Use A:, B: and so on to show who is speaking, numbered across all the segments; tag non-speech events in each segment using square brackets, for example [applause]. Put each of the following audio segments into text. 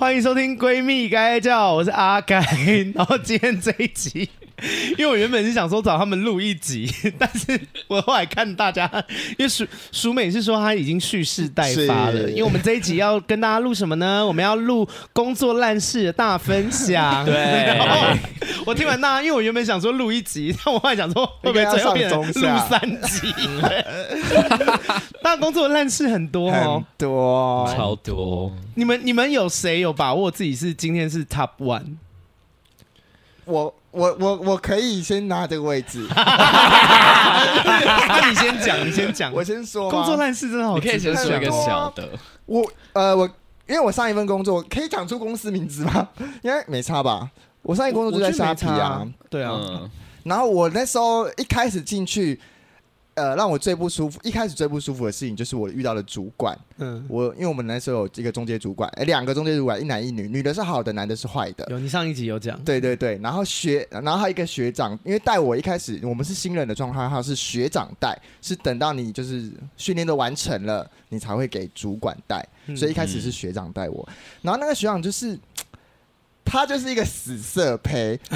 A: 欢迎收听《闺蜜该叫》，我是阿该。[laughs] 然后今天这一集。因为我原本是想说找他们录一集，但是我后来看大家，因为淑淑美是说她已经蓄势待发了，因为我们这一集要跟大家录什么呢？我们要录工作烂事的大分享。对，我听完那，因为我原本想说录一集，但我后来想说会不会最后变成录三集？[laughs] 大家工作烂事很多哦，
B: 多超多。
A: 你们你们有谁有把握自己是今天是 Top One？
C: 我。我我我可以先拿这个位置，[laughs] [laughs]
A: 那你先讲，你先讲，
C: 我先说。
A: 工作烂事真的好，
B: 你可以先说一个小的。
C: 我呃，我因为我上一份工作可以讲出公司名字吗？[laughs] 应该没差吧？我上一份工作就在沙皮啊，
A: 对啊。
C: 嗯、然后我那时候一开始进去。呃，让我最不舒服，一开始最不舒服的事情就是我遇到的主管。嗯，我因为我们那时候有一个中介主管，哎，两个中介主管，一男一女，女的是好的，男的是坏的。
A: 有，你上一集有讲。
C: 对对对，然后学，然后还有一个学长，因为带我一开始我们是新人的状态，他是学长带，是等到你就是训练都完成了，你才会给主管带，所以一开始是学长带我，嗯、然后那个学长就是。他就是一个死色胚。[laughs]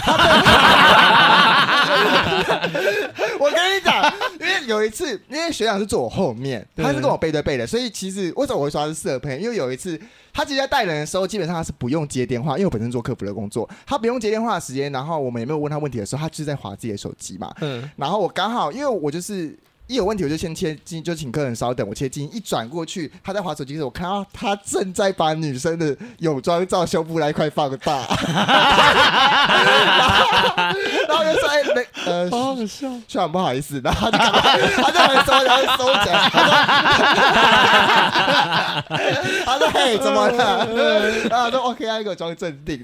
C: 我跟你讲，因为有一次，因为学长是坐我后面，他是跟我背对背的，所以其实为什么我会说他是色胚？因为有一次，他其实在带人的时候，基本上他是不用接电话，因为我本身做客服的工作，他不用接电话的时间，然后我们也没有问他问题的时候，他就是在划自己的手机嘛。嗯，然后我刚好，因为我就是。一有问题我就先切进，就请客人稍等，我切进。一转过去，他在滑手机的时候，我看到他正在把女生的泳装照胸部来一块放大，[laughs] 然后就说：“哎、欸，没呃，好好笑，虽然不好意思。”然后他就他就很收，然后收起来。他说：“嘿，怎么了？”然后他说：“OK，他给我装镇定。”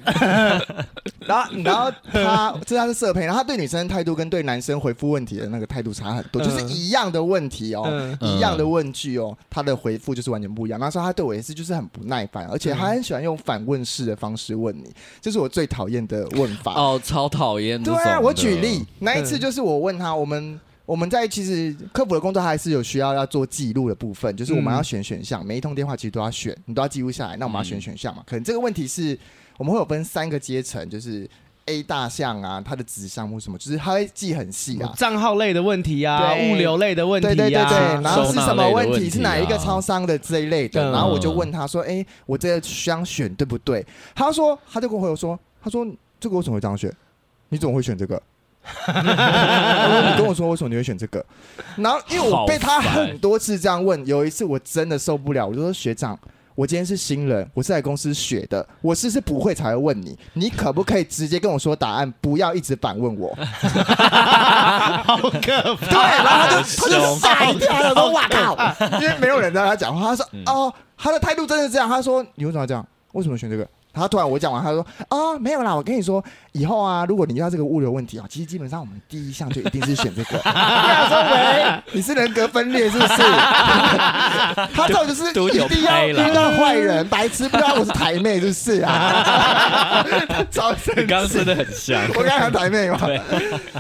C: 然后，然后他这他是色胚，然后他对女生态度跟对男生回复问题的那个态度差很多，就是一。一样的问题哦，嗯、一样的问句哦，他的回复就是完全不一样。那时候他对我也是，就是很不耐烦，而且他很喜欢用反问式的方式问你，这是我最讨厌的问法
B: 哦，超讨厌。
C: 对啊，我举例，那一次就是我问他，我们我们在其实客服的工作还是有需要要做记录的部分，就是我们要选选项，每一通电话其实都要选，你都要记录下来。那我们要选选项嘛？可能这个问题是我们会有分三个阶层，就是。A 大项啊，它的子项目什么，就是它会记很细啊，
A: 账号类的问题啊，物流类的问题啊，
C: 对对对对，然后是什么问题，是哪一个超商的这一类的，然后我就问他说，哎，我这个想选对不对？他说，他就跟我回说，他说这个为什么会这样选？你怎么会选这个？你跟我说为什么你会选这个？然后因为我被他很多次这样问，有一次我真的受不了，我就说学长。我今天是新人，我是来公司学的，我是是不会才会问你，你可不可以直接跟我说答案，不要一直反问我？[laughs]
A: 好可怕！
C: 对，然后他就他就吓一跳，他说：“哇靠！”因为没有人在他讲话，他说：“哦，他的态度真的是这样。”他说：“你为什么要这样？为什么选这个？”他突然我讲完，他说：“哦，没有啦，我跟你说，以后啊，如果你遇到这个物流问题啊，其实基本上我们第一项就一定是选这个。”他说：“喂，你是人格分裂是不是？” [laughs] 他这种就是一定要遇到坏人，白痴不知道我是台妹是不是啊？[laughs]
B: 你刚刚真的很像，
C: 我刚刚台妹嘛，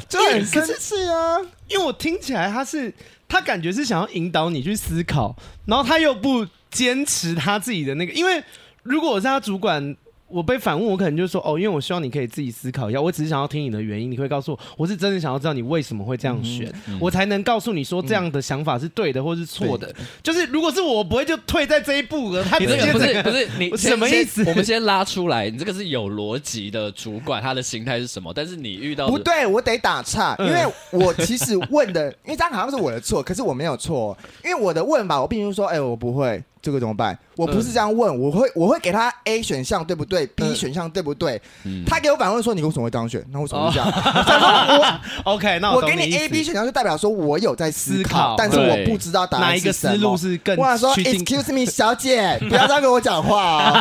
C: 就很生气啊，
A: 因为我听起来他是他感觉是想要引导你去思考，然后他又不坚持他自己的那个，因为。如果我是他主管，我被反问，我可能就说哦，因为我希望你可以自己思考一下，我只是想要听你的原因，你会告诉我，我是真的想要知道你为什么会这样选，嗯嗯、我才能告诉你说这样的想法是对的或是错的。嗯、就是如果是我，我不会就退在这一步了。他直接
B: 不是不是你 [laughs]
A: 什么意思？
B: 我们先拉出来，你这个是有逻辑的主管，他的心态是什么？但是你遇到
C: 不对，我得打岔，因为我其实问的，因为这样好像是我的错，可是我没有错，因为我的问法，我并不是说，哎、欸，我不会。这个怎么办？我不是这样问，我会我会给他 A 选项对不对？B 选项对不对？他给我反问说，你为什么会这样选？那为什么会这样？
A: 我 [laughs] OK，那
C: 我给你 A、B 选项就代表说我有在思考，但是我不知道答案
A: 哪一个思路是更。
C: 我想说，Excuse me，小姐，不要这样跟我讲话，[laughs]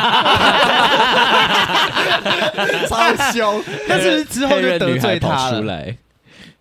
C: 超凶！[laughs]
A: 但是之后就得罪他了。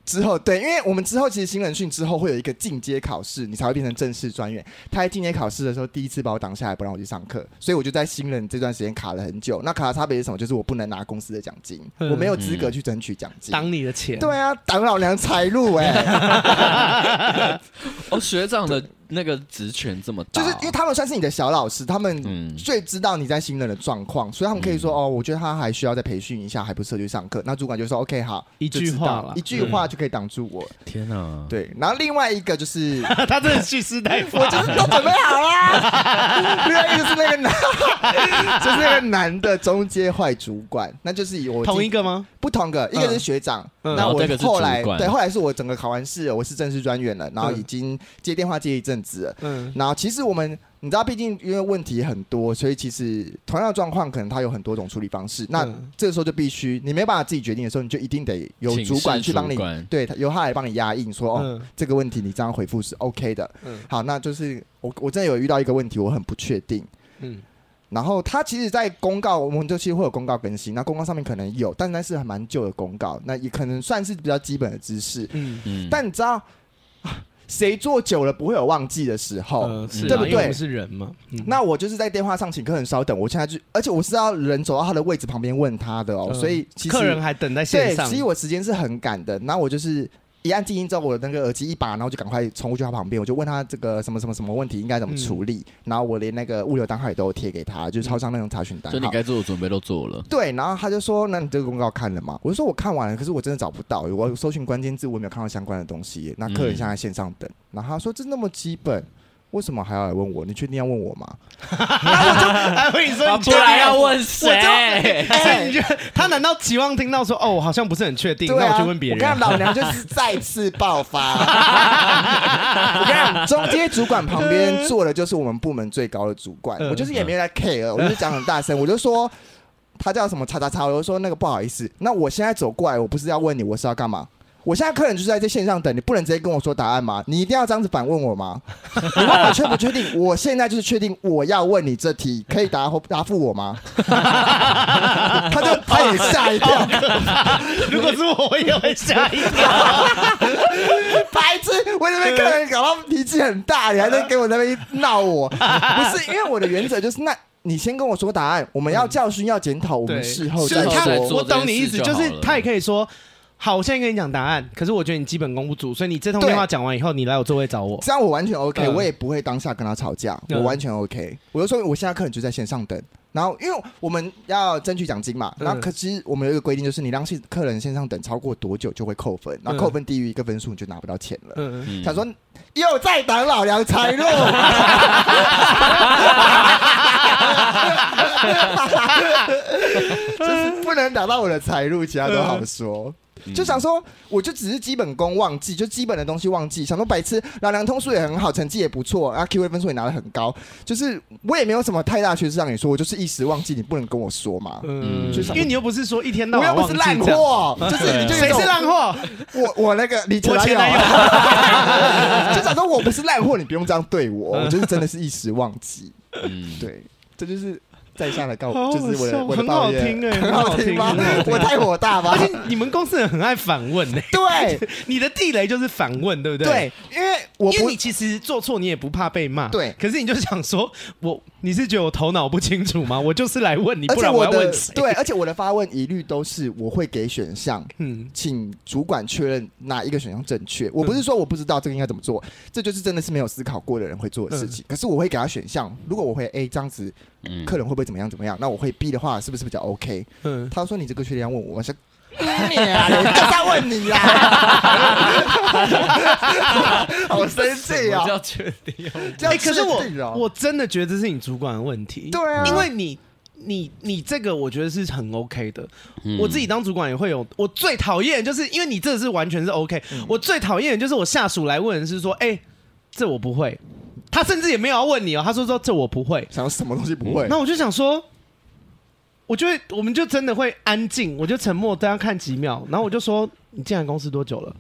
C: 之后，对，因为我们之后其实新人训之后会有一个进阶考试，你才会变成正式专员。他在进阶考试的时候，第一次把我挡下来，不让我去上课，所以我就在新人这段时间卡了很久。那卡的差别是什么？就是我不能拿公司的奖金，嗯、[laughs] 我没有资格去争取奖金，
A: 挡你的钱。
C: 对啊，挡老娘财路哎、欸！[laughs] [laughs]
B: 哦，学长的那个职权这么大？
C: 就是因为他们算是你的小老师，他们
B: 嗯
C: 最知道你在新人的状况，所以他们可以说、
B: 嗯、
C: 哦，我觉得他还需要再培训一下，还不适合去上课。那主管就说 OK 好，
A: 一句话了
C: 一句话就可以挡住我。
B: 天哪！
C: 对，然后另外一个就是 [laughs]
A: 他真的蓄势待发，
C: 我就是都准备好了。另外一个是那个男，就是那个男的中阶坏主管，那就是以我
A: 同一个吗？
C: 不同个，一个是学长，
A: 嗯、
C: 那我后来、
B: 嗯、
C: 对，后来是我整个考完试，我是正式专员了，然后已经接电话接一阵子了，嗯，然后其实我们你知道，毕竟因为问题很多，所以其实同样的状况可能它有很多种处理方式，那这个时候就必须你没办法自己决定的时候，你就一定得有主管去帮你，对，由他来帮你压印说，说哦，这个问题你这样回复是 OK 的，嗯，好，那就是我我真的有遇到一个问题，我很不确定，嗯。然后他其实，在公告，我们就其实会有公告更新。那公告上面可能有，但那是还蛮旧的公告，那也可能算是比较基本的知识。嗯。嗯。但你知道，谁坐久了不会有忘记的时候，呃、对不对？
A: 是人嘛。嗯、
C: 那我就是在电话上请客人稍等，我现在就，而且我是要人走到他的位置旁边问他的哦，呃、所以其实
A: 客人还等在线上。
C: 对，其实我时间是很赶的。那我就是。一按静音之后，我的那个耳机一拔，然后就赶快冲过去他旁边，我就问他这个什么什么什么问题应该怎么处理，嗯、然后我连那个物流单号也都有贴给他，就是超商那种查询单。
B: 所以你该做的准备都做了。
C: 对，然后他就说：“那你这个公告看了吗？”我就说：“我看完了，可是我真的找不到，我搜寻关键字，我没有看到相关的东西。”那客人现在线上等，嗯、然后他说：“这那么基本。”为什么还要来问我？你确定要问我吗？
A: 然后我就还问你说，
B: 不然要问谁？
A: 所以你觉得他难道期望听到说哦，我好像不是很确定，那我去问别人？
C: 我跟老娘就是再次爆发。[laughs] 我跟你讲，中间主管旁边坐的就是我们部门最高的主管，我就是也没在 care，我就讲很大声，[laughs] 我就说他叫什么叉叉叉，我就说那个不好意思，那我现在走过来，我不是要问你，我是要干嘛？我现在客人就是在这线上等，你不能直接跟我说答案吗？你一定要这样子反问我吗？[laughs] 你问我确不确定？我现在就是确定我要问你这题，可以答 [laughs] 答复我吗？他就他也吓一跳。
A: 如果是我，我也会吓一跳。[laughs]
C: 白痴！我那边客人搞到脾气很大，你还在给我那边闹我？不是，因为我的原则就是，那你先跟我说答案，我们要教训，要检讨，我们事后再说。
A: 我懂你意思，就是他也可以说。好，我现在跟你讲答案，可是我觉得你基本功不足，所以你这通电话讲完以后，你来我座位找我，
C: 这样我完全 OK，我也不会当下跟他吵架，我完全 OK。我就说我现在客人就在线上等，然后因为我们要争取奖金嘛，然后可是我们有一个规定，就是你让客人线上等超过多久就会扣分，然后扣分低于一个分数你就拿不到钱了。嗯，他说又在挡老娘财路，[laughs] [laughs] 就是不能挡到我的财路，其他都好说。就想说，我就只是基本功忘记，就基本的东西忘记。想说白痴，老梁通数也很好，成绩也不错，啊，Q A 分数也拿得很高。就是我也没有什么太大缺失让你说，我就是一时忘记，你不能跟我说嘛。嗯，就想
A: 因为你又不是说一天到晚
C: 我又不是烂货，[laughs] 就是你就谁
A: 是烂货？
C: 我我那个你前男友，[laughs] 就想说我不是烂货，你不用这样对我，我就是真的是一时忘记。嗯，对，这就是。在下来告，就是我的，我的 [laughs]
A: 很好听哎，
C: 很好听吗？我太火大吧？
A: 而且你们公司人很爱反问呢，
C: 对，[laughs]
A: 你的地雷就是反问，对不对？
C: 对，因为我
A: 因为你其实做错，你也不怕被骂，
C: 对。
A: 可是你就想说，我你是觉得我头脑不清楚吗？我就是来问你，不然我要问谁？
C: 对，而且我的发问一律都是我会给选项，嗯，请主管确认哪一个选项正确。我不是说我不知道这个应该怎么做，这就是真的是没有思考过的人会做的事情。可是我会给他选项，如果我会 A 这样子。嗯，客人会不会怎么样怎么样？那我会 B 的话，是不是比较 OK？嗯，他说你这个确定要问我，我说 [laughs] 你啊，我在问你呀，好生气啊！
B: 叫确定
A: 哎，可是我我真的觉得这是你主管的问题，
C: 对啊，
A: 因为你你你这个我觉得是很 OK 的。我自己当主管也会有，我最讨厌就是因为你这是完全是 OK，我最讨厌的就是我下属来问是说，哎，这我不会。他甚至也没有要问你哦，他说说这我不会，
C: 想要什么东西不会。
A: 那我就想说，我就会，我们就真的会安静，我就沉默，大家看几秒，然后我就说，你进来公司多久了？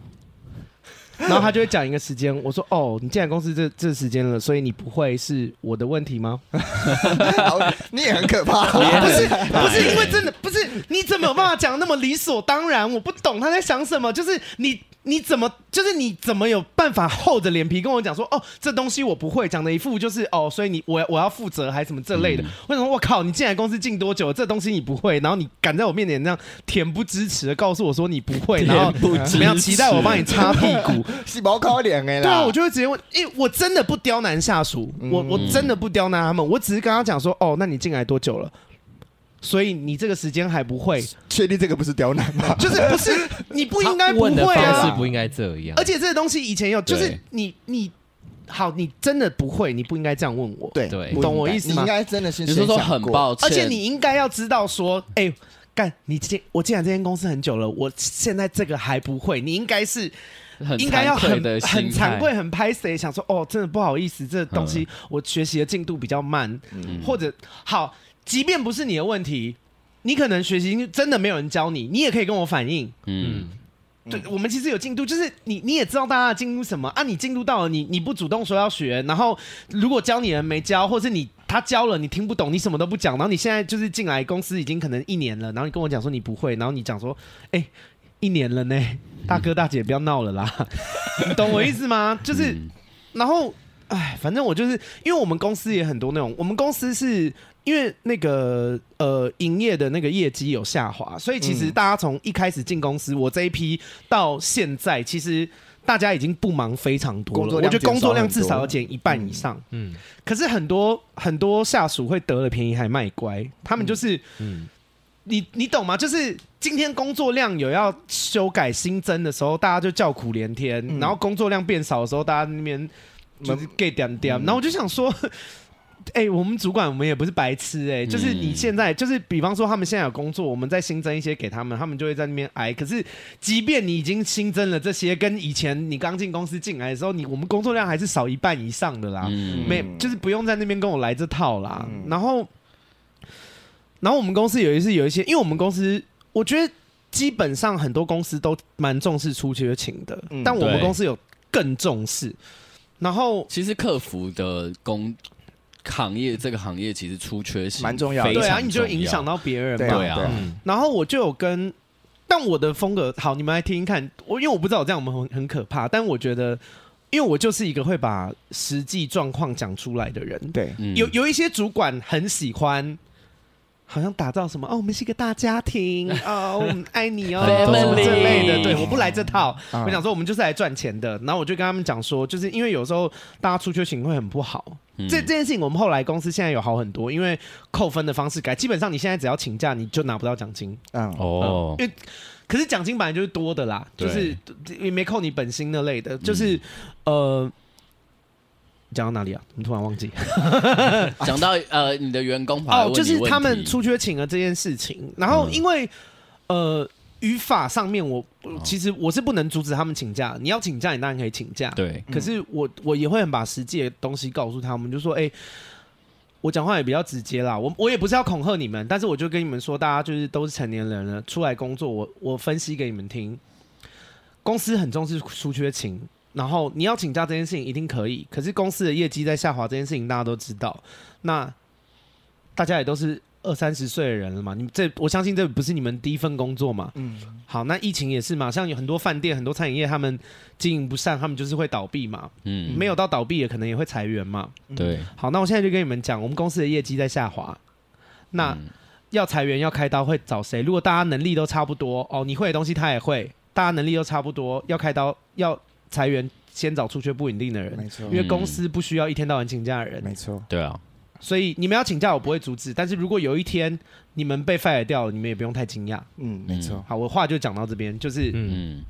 A: [laughs] 然后他就会讲一个时间，我说哦，你进来公司这这时间了，所以你不会是我的问题吗？[laughs]
C: 你也很可怕，
A: 不是不是因为真的不是，你怎么有办法讲那么理所当然？我不懂他在想什么，就是你你怎么就是你怎么有办法厚着脸皮跟我讲说哦，这东西我不会，讲的一副就是哦，所以你我我要负责还是什么这类的？为什么我靠，你进来公司进多久，这东西你不会，然后你敢在我面前这样恬不知耻的告诉我说你不会，[laughs] 然后怎么样期待我帮你擦屁股？[laughs]
C: 是毛靠脸哎，
A: 对啊，我就会直接问，因为我真的不刁难下属，我我真的不刁难他们，我只是跟他讲说哦，那你进来多久了？所以你这个时间还不会
C: 确定这个不是刁难吗？
A: 就是不是你不应该不会啊？
D: 问的方式不应该这样。
A: 而且这个东西以前有，就是你你好，你真的不会，你不应该这样问我。
C: 对
D: 对，
A: 懂我意思吗？
C: 你应该真的是
B: 说说很抱歉，
A: 而且你应该要知道说，哎，干你进我进来这间公司很久了，我现在这个还不会，你应该是应该要很很惭愧、很拍谁，想说哦，真的不好意思，这东西我学习的进度比较慢，或者好。即便不是你的问题，你可能学习真的没有人教你，你也可以跟我反映。嗯，对，我们其实有进度，就是你你也知道大家的进度什么啊？你进度到了，你你不主动说要学，然后如果教你的人没教，或是你他教了你听不懂，你什么都不讲，然后你现在就是进来公司已经可能一年了，然后你跟我讲说你不会，然后你讲说，哎，一年了呢，大哥大姐不要闹了啦，[laughs] 你懂我意思吗？就是，然后，哎，反正我就是因为我们公司也很多那种，我们公司是。因为那个呃，营业的那个业绩有下滑，所以其实大家从一开始进公司，我这一批到现在，其实大家已经不忙非常多了。我觉得工作量至少要减一半以上。嗯，可是很多很多下属会得了便宜还卖乖，他们就是，嗯，你你懂吗？就是今天工作量有要修改新增的时候，大家就叫苦连天；然后工作量变少的时候，大家那边就是 get 点点。然后我就想说。哎、欸，我们主管我们也不是白痴哎、欸，就是你现在就是，比方说他们现在有工作，我们再新增一些给他们，他们就会在那边挨。可是，即便你已经新增了这些，跟以前你刚进公司进来的时候，你我们工作量还是少一半以上的啦。嗯、没，就是不用在那边跟我来这套啦。嗯、然后，然后我们公司有一次有一些，因为我们公司我觉得基本上很多公司都蛮重视出缺勤的，嗯、但我们公司有更重视。然后，
B: 其实客服的工。行业这个行业其实出缺是蛮
C: 重要的，
A: 对啊，你就影响到别人嘛，对啊。然后我就有跟，但我的风格好，你们来听听看。我因为我不知道我这样我们很很可怕，但我觉得，因为我就是一个会把实际状况讲出来的人。对，有有一些主管很喜欢。好像打造什么哦，我们是一个大家庭 [laughs] 哦，我们爱你哦，这类的。对，我不来这套，我想说我们就是来赚钱的。然后我就跟他们讲说，就是因为有时候大家出缺勤会很不好。这这件事情我们后来公司现在有好很多，因为扣分的方式改，基本上你现在只要请假你就拿不到奖金。嗯哦，因为可是奖金本来就是多的啦，就是也没扣你本薪那类的，就是呃。讲到哪里啊？你突然忘记 [laughs]
B: 讲到呃，你的员工哦，
A: 就是他们出缺勤了这件事情。然后因为、嗯、呃，语法上面我其实我是不能阻止他们请假。你要请假，你当然可以请假。对，可是我我也会很把实际的东西告诉他们，就说哎、我讲话也比较直接啦。我我也不是要恐吓你们，但是我就跟你们说，大家就是都是成年人了，出来工作，我我分析给你们听。公司很重视出缺勤。然后你要请假这件事情一定可以，可是公司的业绩在下滑这件事情大家都知道，那大家也都是二三十岁的人了嘛，你这我相信这不是你们第一份工作嘛。嗯，好，那疫情也是嘛，像有很多饭店、很多餐饮业，他们经营不善，他们就是会倒闭嘛。嗯，没有到倒闭也可能也会裁员嘛。对，嗯，好，那我现在就跟你们讲，我们公司的业绩在下滑，那要裁员要开刀会找谁？如果大家能力都差不多，哦，你会的东西他也会，大家能力都差不多，要开刀要。裁员先找出缺不稳定的人，没错，因为公司不需要一天到晚请假的人，没错，对啊，所以你们要请假我不会阻止，但是如果有一天你们被 fire 掉了，你们也不用太惊讶，嗯，没错，好，我话就讲到这边，就是嗯，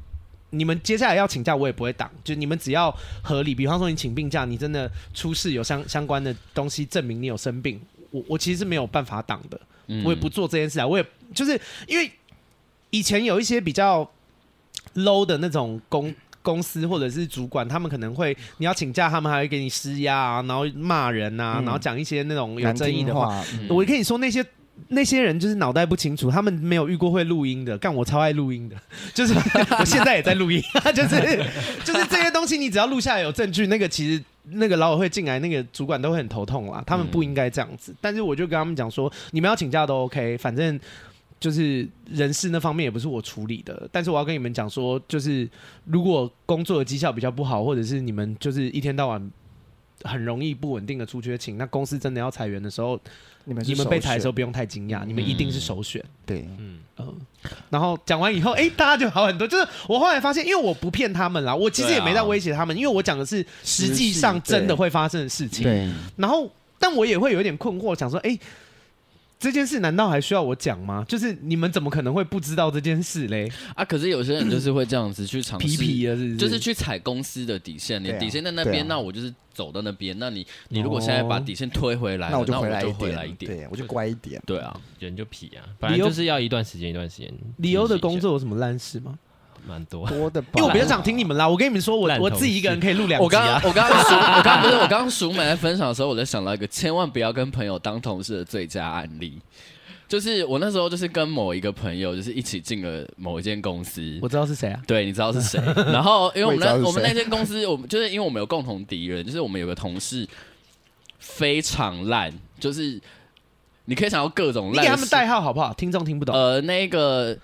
A: 你们接下来要请假我也不会挡，就你们只要合理，比方说你请病假，你真的出事有相相关的东西证明你有生病，我我其实是没有办法挡的，我也不做这件事啊，我也就是因为以前有一些比较 low 的那种工。公司或者是主管，他们可能会你要请假，他们还会给你施压啊，然后骂人啊，嗯、然后讲一些那种有争议的话。话嗯、我跟你说，那些那些人就是脑袋不清楚，他们没有遇过会录音的。干我超爱录音的，[laughs] 就是 [laughs] 我现在也在录音，[laughs] 就是就是这些东西，你只要录下来有证据，那个其实那个劳委会进来，那个主管都会很头痛啦。他们不应该这样子，嗯、但是我就跟他们讲说，你们要请假都 OK，反正。就是人事那方面也不是我处理的，但是我要跟你们讲说，就是如果工作的绩效比较不好，或者是你们就是一天到晚很容易不稳定的出缺勤，那公司真的要裁员的时候，[laughs]
C: 你们
A: 你们被裁的时候
C: 候，
A: 不用太惊讶，你们一定是首选。
C: 对，
B: 嗯，
A: 嗯，然后讲完以后，哎，大家就好很多。就是我后来发现，因为我不骗他们啦，我其实也没在威胁他们，因为我讲的是实际上真的会发生的事情。
C: 对，
A: 然后，但我也会有一点困惑，想说，哎，这件事难道还需要我讲吗？就是你们怎么可能会不知道这件事嘞？
B: 啊，可是有些人就是会这样子去尝试，
A: 皮皮的是不是，
B: 就是去踩公司的底线，你底线在那
C: 边，啊
B: 那我就是走到那边。那你你如果现在把底线推回来了，
C: 那我就回来一点，
B: 回来一点，
C: 对，我就乖一点。
B: 对啊，
D: 人就皮啊，反正就是要一段时间一段时间。
A: 理由的工作有什么烂事吗？
D: 蛮多，
C: 多的吧，
A: 因为我比较想听你们啦。我跟你们说，我
D: 烂同事
A: 我自己一个人可以录两集
B: 我刚刚
A: 啊。
B: 我刚刚刚刚不是我刚刚熟美在分享的时候，我在想到一个千万不要跟朋友当同事的最佳案例，就是我那时候就是跟某一个朋友就是一起进了某一间公司，
A: 我知道是谁啊？
B: 对，你知道是谁？然后因为我们那
C: 我
B: 们那间公司，我们就是因为我们有共同敌人，就是我们有个同事非常烂，就是你可以想到各种烂。
A: 你给他们代号好不好？听众听不懂。
B: 呃，那个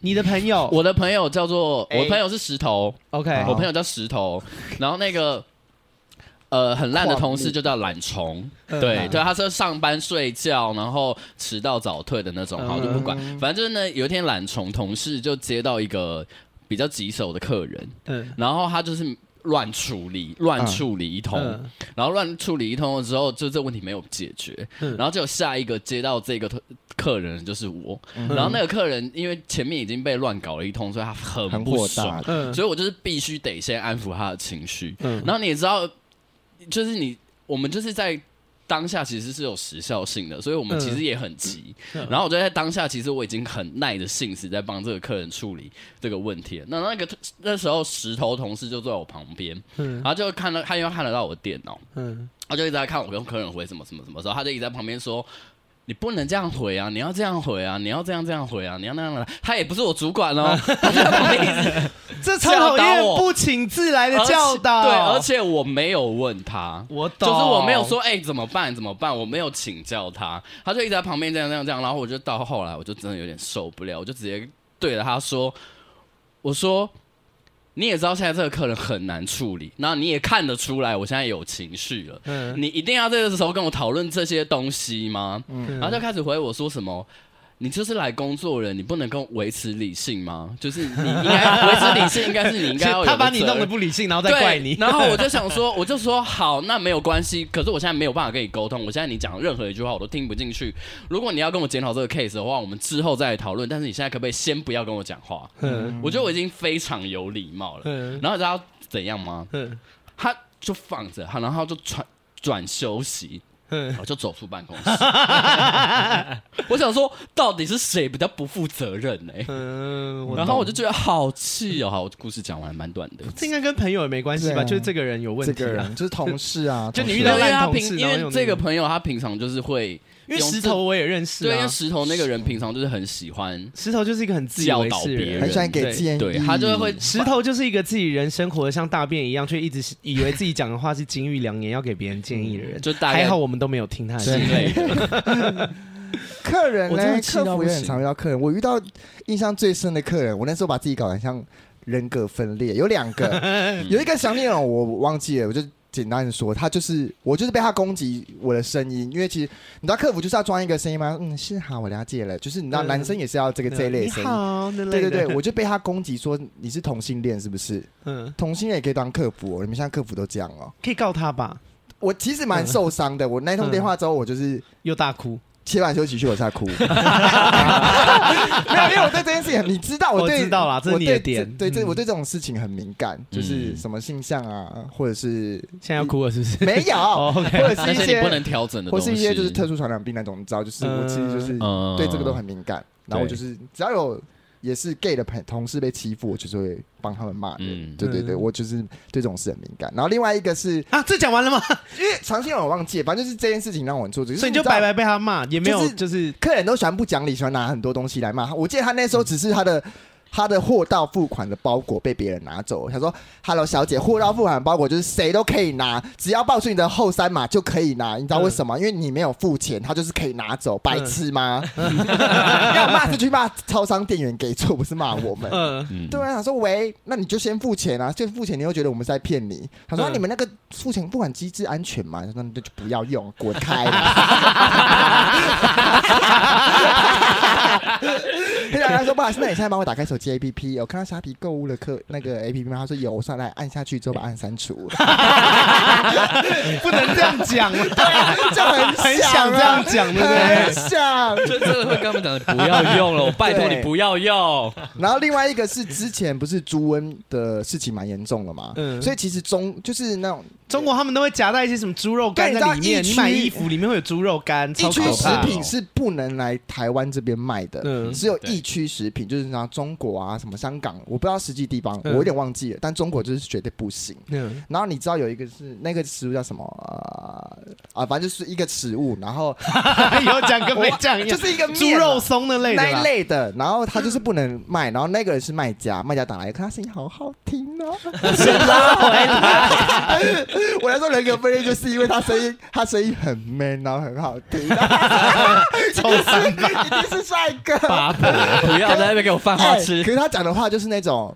A: 你的朋友？
B: 我的朋友叫做我朋友是石头
A: ，，OK，
B: 我朋友叫石头，然后那个呃很烂的同事就叫懒虫，
A: 嗯
B: 对对，他是上班睡觉，然后迟到早退的那种，好就不管，反正就是呢，有一天懒虫同事就接到一个比较棘手的客人，
A: 嗯。
B: 然后他就是乱处理，乱处理一通，
A: 嗯。
B: 然后乱处理一通了之后，就这问题没有解决，
A: 嗯。
B: 然后就下一个接到这个客客人就是我，然后那个客人因为前面已经被乱搞了一通，所以他很不爽，，
A: 嗯。
B: 所以我就是必须得先安抚他的情绪。
A: 嗯。
B: 然后你也知道，就是你我们就是在当下其实是有时效性的，所以我们其实也很急。
A: 嗯
B: 然后我觉得在当下，其实我已经很耐着性子在帮这个客人处理这个问题了。那那个那时候石头同事就坐在我旁边，
A: 嗯
B: 然后就看到他因为看得到我的电脑，
A: 嗯
B: 他就一直在看我跟客人回什么什么什么时候，他就一直在旁边说。你不能这样回啊！你要这样回啊！你要这样这样回啊！你要那样的。他也不是我主管哦，[laughs] 他在旁边一直
A: 这超
B: 讨
A: 厌
B: 我
A: 不请自来的教导。
B: 对，而且我没有问他，
A: 我懂，
B: 就是我没有说哎、怎么办怎么办，我没有请教他，他就一直在旁边这样这样这样，然后我就到后来我就真的有点受不了，我就直接对着他说，我说你也知道现在这个客人很难处理，那你也看得出来我现在有情绪了，
A: 嗯
B: 你一定要这个时候跟我讨论这些东西吗？
A: 嗯
B: 然后就开始回我说什么。你就是来工作人，你不能跟我维持理性吗？就是你应该维持理性，应该是你应该要
A: 他把你弄得不理性，然后再怪你。
B: 然后我就想说，我就说好，那没有关系。可是我现在没有办法跟你沟通，我现在你讲任何一句话我都听不进去。如果你要跟我检讨这个 case 的话，我们之后再来讨论。但是你现在可不可以先不要跟我讲话？
A: 嗯
B: 我觉得我已经非常有礼貌了。
A: 嗯
B: 然后你知道怎样吗？
A: 嗯
B: 他就放着，他然后就转转休息。
A: 嗯
B: 我就走出办公室，[laughs] 我想说，到底是谁比较不负责任呢、
A: 嗯，
B: 然后我就觉得好气哦。好，故事讲完蛮短的。
A: 这应该跟朋友也没关系吧？
C: 啊
A: 就是这个人有问
C: 这
A: 题啊
C: 个人。就是同事啊，[laughs]
A: 就你遇到烂
B: 因为他
A: 同事
B: 平，因为这个朋友他平常就是会
A: 因为石头我也认识
B: 对，因为
A: 啊，
B: 石头那个人平常就是很喜欢，
A: 石头就是一个很自以为是的人，
C: 很喜欢给
A: 对
C: 建议，
B: 对他就会
A: 石头就是一个自己人生活的像大便一样，却一直以为自己讲的话是金玉良言，要给别人建议的人。
B: 就大概
A: 还好我们都没有听他的
C: 对
A: 建议。[laughs]
C: 客人呢客服也很常遇到客人。我遇到印象最深的客人，我那时候把自己搞得很像人格分裂，有两个，[laughs] 有一个详细内容我忘记了，我就简单的说，他就是我就是被他攻击我的声音，因为其实你知道客服就是要装一个声音吗？嗯，是好，我了解了，就是你知道
A: 嗯
C: 男生也是要这个这一
A: 类
C: 声音。对对对，我就被他攻击说你是同性恋是不是？
A: 嗯，
C: 同性恋也可以当客服、哦，你们现在客服都这样哦。
A: 可以告他吧？
C: 我其实蛮受伤的，我那通电话之后，我就是
A: 又大哭，
C: 切完休息去我才哭，[laughs] 没有，因为我对这件事情，你知道，我对
A: 我知道啦这是你的
C: 我对
A: 点
C: 对，这
A: 嗯。
C: 我对这种事情很敏感，就是什么性向啊，或者是
A: 现在要哭了是不是？[laughs]
C: 没有，[laughs]
A: 哦
C: 或者是一些
B: 不能调整的，
C: 或是一些就是特殊传染病那种，你知道，就是我其实就是
B: 嗯。
C: 对这个都很敏感，然后就是只要有也是 gay 的朋同事被欺负，我就是会帮他们骂人，
B: 嗯
C: 对对对，
A: 嗯
C: 我就是对这种事很敏感。然后另外一个是
A: 啊，这讲完了吗？[laughs]
C: 因为长期我忘记，反正就是这件事情让我很挫折，
A: 所以你就白白被他骂，也没有
C: 就是
A: 就是
C: 客人都喜欢不讲理，喜欢拿很多东西来骂。我记得他那时候只是他的他的货到付款的包裹被别人拿走。他说：“Hello，小姐，货到付款的包裹就是谁都可以拿，只要报出你的后三码就可以拿。你知道为什么？因为你没有付钱，他就是可以拿走。白痴吗？[laughs] 要骂就去骂超商店员给错，不是骂我们。
A: 嗯，
C: 对啊，他说喂，那你就先付钱啊，先付钱，你又觉得我们是在骗你。他说、啊、你们那个付钱付款机制安全吗？他说那就不要用，滚开对啊，他说不好意思，那你现在帮我打开手机 APP，有看到虾皮购物的客那个 APP 吗？他说有，我上来按下去之后把按删除。
A: 不能这样讲，
C: 对啊，就很
A: 很想这样讲，对不对？
C: 很想，
D: 就真的会跟他们讲不要用了，我拜托你不要用。
C: 然后另外一个是之前不是猪瘟的事情蛮严重的嘛，嗯，所以其实中就是那种。
A: 中国他们都会夹带一些什么猪肉干在里面，你，买衣服里面会有猪肉干。
C: 疫区食品是不能来台湾这边卖的，嗯、只有疫区食品，就是像中国啊、什么香港，我不知道实际地方，嗯、我有点忘记了。但中国就是绝对不行。嗯、然后你知道有一个是那个食物叫什么啊？啊，反正就是一个食物，然后 [laughs]
A: 有讲跟没讲一样，
C: 就是一个
A: 猪肉松的类的
C: 那一类的。然后他就是不能卖，然后那个人是卖家，卖家打来，看他声音好好听哦。[laughs] 拉回来。[laughs] 我来说人格分裂，就是因为他声音，他声音很 man，然后很好听。臭三八，一定是帅哥。[laughs]
D: 不要在那边给我饭花吃。
C: 可是他讲的话就是那种。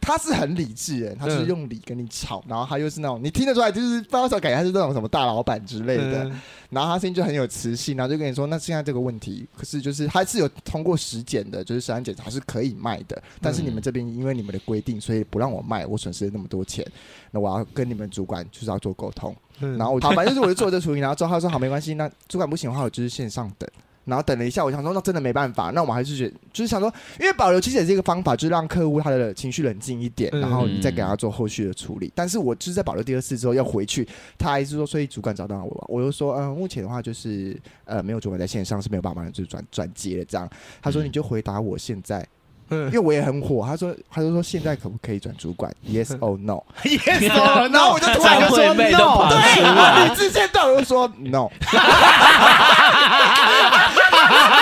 C: 他是很理智诶，他是用理跟你吵，然后他又是那种你听得出来，就是不知道什么感觉，他是那种什么大老板之类的，然后他声音就很有磁性，然后就跟你说，那现在这个问题，可是就是他是有通过实检的，就是食安检查是可以卖的，但是你们这边因为你们的规定，所以不让我卖，我损失了那么多钱，那我要跟你们主管就是要做沟通，然后好，反正就是我就做这处理，然后之后他说好没关系，那主管不行的话，我就是线上等。然后等了一下，我想说，那真的没办法，那我们还是觉得，就是想说，因为保留其实也是一个方法，就是让客户他的情绪冷静一点，然后你再给他做后续的处理。嗯、但是我就是在保留第二次之后要回去，他还是说，所以主管找到我，我就说，嗯，目前的话就是呃没有主管在线上是没有办法就是转转接的这样。他说你就回答我现在。嗯，因为我也很火，他说，他就说现在可不可以转主管？Yes or no？Yes [laughs]
A: or [laughs] no？然后我就突然就说 no，对，
C: 理智线到我就说 no。[laughs]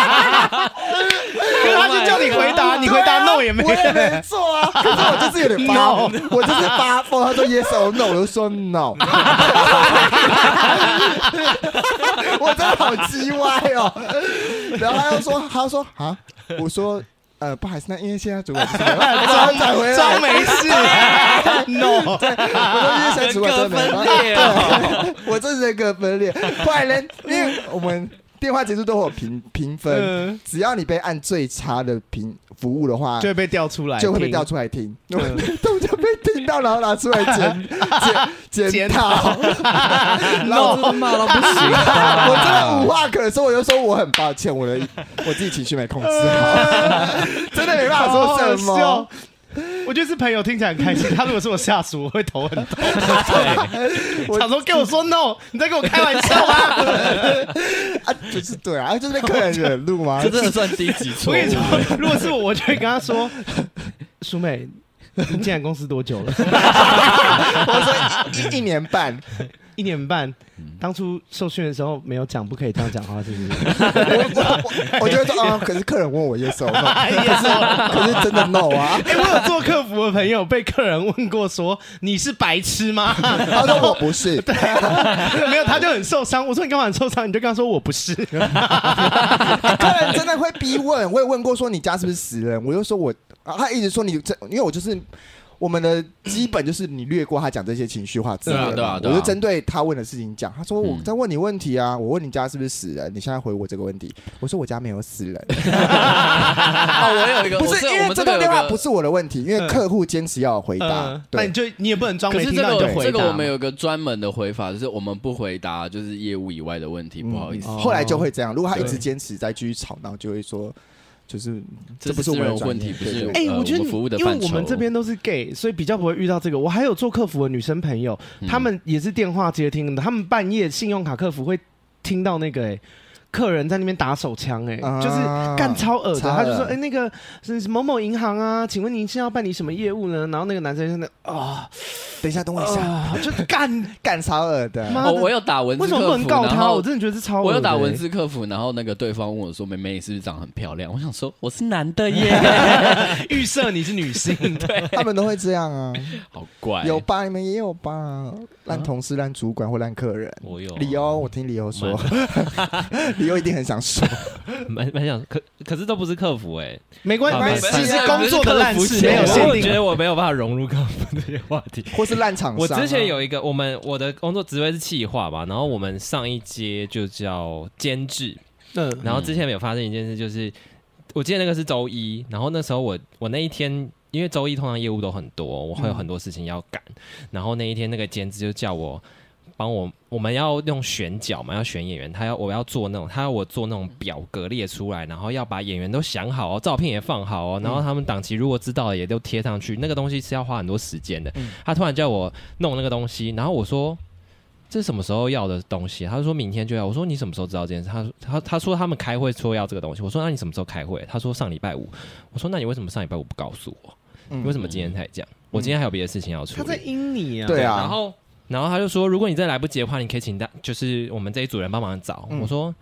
A: 可是他就叫你回答，你回答 no 也没
C: 我也没错啊。可是我就是有点发，[laughs] 我就是发疯。他说 yes or no，我就说 no。[laughs] 我真的好叽歪哦。然后他又说，他说啊，我说。呃，不好意思，那因为现在主管装 [laughs]
A: 装没事，no，对，
C: 我说因为现在主管真的没事，我这是人格分裂，坏人，因为我们。电话结束都会有评评分，只要你被按最差的评服务的话，
A: 就会被调出来，
C: 就会被调出来听，都 [laughs] 就被听到，然后拿出来检检检讨，然后骂到不行，[laughs] 我真的无话可说，我就说我很抱歉，我的我自己情绪没控制好，[laughs] 真的没办法说什么。[laughs]
A: 我觉得是朋友听起来很开心。他如果是我下属，我会头很痛。对，[laughs] 想说跟我说 no，你在跟我开玩笑吗？[laughs]
C: 啊，就是对啊，就是被客人惹怒吗？
D: 这真的算低级错误。
A: 我跟你说，如果是我，我就会跟他说：“淑美，你 [laughs] 进来公司多久了？” [laughs]
C: 我说一一年半。
A: 一年半，当初受训的时候没有讲不可以这样讲话，是不是？
C: 我 [laughs] 我觉得说啊，可是客人问我 yes or no，可是真的 no 啊！
A: 哎，我有做客服的朋友被客人问过说，你是白痴吗？
C: 他说我不是，
A: 对，没有，他就很受伤。我说你干嘛很受伤？你就跟他说我不是。客
C: 人真的会逼问，我也问过说你家是不是死人？我就说我啊，他一直说你这，因为我就是。我们的基本就是你略过他讲这些情绪化字眼，对啊，对啊，我就针对他问的事情讲。他说我在问你问题啊，我问你家是不是死人？你现在回我这个问题。[laughs] 我说我家没有死人。[laughs]
B: 哦，我有一个，
C: 不是因为这通电话不是我的问题，因为客户坚持要回答。
A: 那你就你也不能装没听到。
B: 可是这个这个我们有个专门的回法，就是我们不回答就是业务以外的问题，不好意思。
C: 后来就会这样，如果他一直坚持再继续吵闹，就会说。就是这不是我们的问题，不是
A: 哎，我觉得因为我们这边都是 gay，所以比较不会遇到这个。我还有做客服的女生朋友，他们也是电话接听的，他们半夜信用卡客服会听到那个哎。客人在那边打手枪，哎，就是干超恶的。他就说，哎，那个是某某银行啊，请问您现在要办理什么业务呢？然后那个男生在那啊，
C: 等一下，等我一下，
A: 啊，就干 [laughs]
C: 干超恶的。
A: 妈
B: 哦，我有打文字
A: 为什么不，能告他？我真的觉得是超。
B: 我有打文字客服，然后那个对方问我说：“妹妹，你是不是长得很漂亮？”我想说我是男的耶，[laughs]
A: 预设你是女性，[laughs] 对，
C: 他们都会这样啊，
B: 好怪。
C: 有吧？你们也有吧？烂同事、烂主管或烂客人。
D: 我有
C: 理由，我听理由说，理由一定很想说。[laughs]
D: 蛮蛮想，可可是都不是客服哎，
A: 没关系，
C: 没关系
A: 只是工作的烂事，
B: 没有。
D: 我觉得我没有办法融入客服这些话题。
C: 或是烂厂商啊。
D: 我之前有一个，我们我的工作职位是企划吧，然后我们上一阶就叫监制，
A: 嗯，
D: 然后之前有发生一件事，就是我记得那个是周一，然后那时候我我那一天因为周一通常业务都很多，我会有很多事情要赶，然后那一天那个监制就叫我。帮我，我们要用选角嘛，要选演员。他要我要做那种，他要我做那种表格列出来，然后要把演员都想好哦，照片也放好哦，然后他们档期如果知道了也都贴上去。那个东西是要花很多时间的。他突然叫我弄那个东西，然后我说这是什么时候要的东西？他说明天就要。我说你什么时候知道这件事？他他他说他们开会说要这个东西。我说那你什么时候开会？他说上礼拜五。我说那你为什么上礼拜五不告诉我？你为什么今天才讲？我今天还有别的事情要处理。
A: 他在阴你啊，
C: 对啊，
D: 然后。然后他就说：“如果你真的来不及的话，你可以请大，就是我们这一组人帮忙找。嗯”我说：“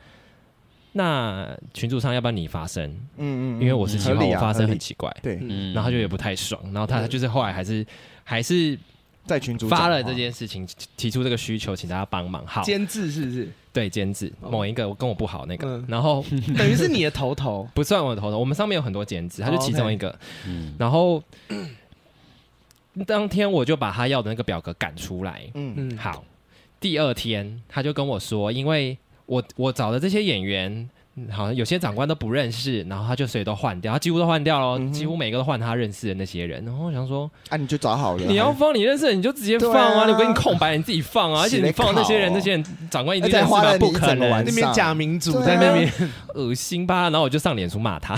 D: 那群组上要不要你发声？嗯嗯，因为我是希望，我发声很奇怪。
C: 对，
D: 嗯，然后他就也不太爽。然后他就是后来还是还是
C: 在群组
D: 发了这件事情，提出这个需求，请大家帮忙。好，
A: 监制是不是？
D: 对，监制某一个我跟我不好那个，然后 [laughs]
A: 等于是你的头头，[laughs]
D: 不算我的头头。我们上面有很多监制，他就其中一个。嗯，然后。当天我就把他要的那个表格赶出来。嗯嗯，好。第二天他就跟我说，因为我我找的这些演员，好像有些长官都不认识，然后他就谁都换掉，他几乎都换掉了，嗯、几乎每个都换他认识的那些人。然后我想说，
C: 啊，你就找好了，
D: 你要放你认识的，你就直接放啊，你给你空白，你自己放啊。[laughs] 而且你放那些人，那些人长官一定认识吧？不可能，
A: 那边假民主在那边 [laughs]
D: 恶心吧？然后我就上脸书骂他，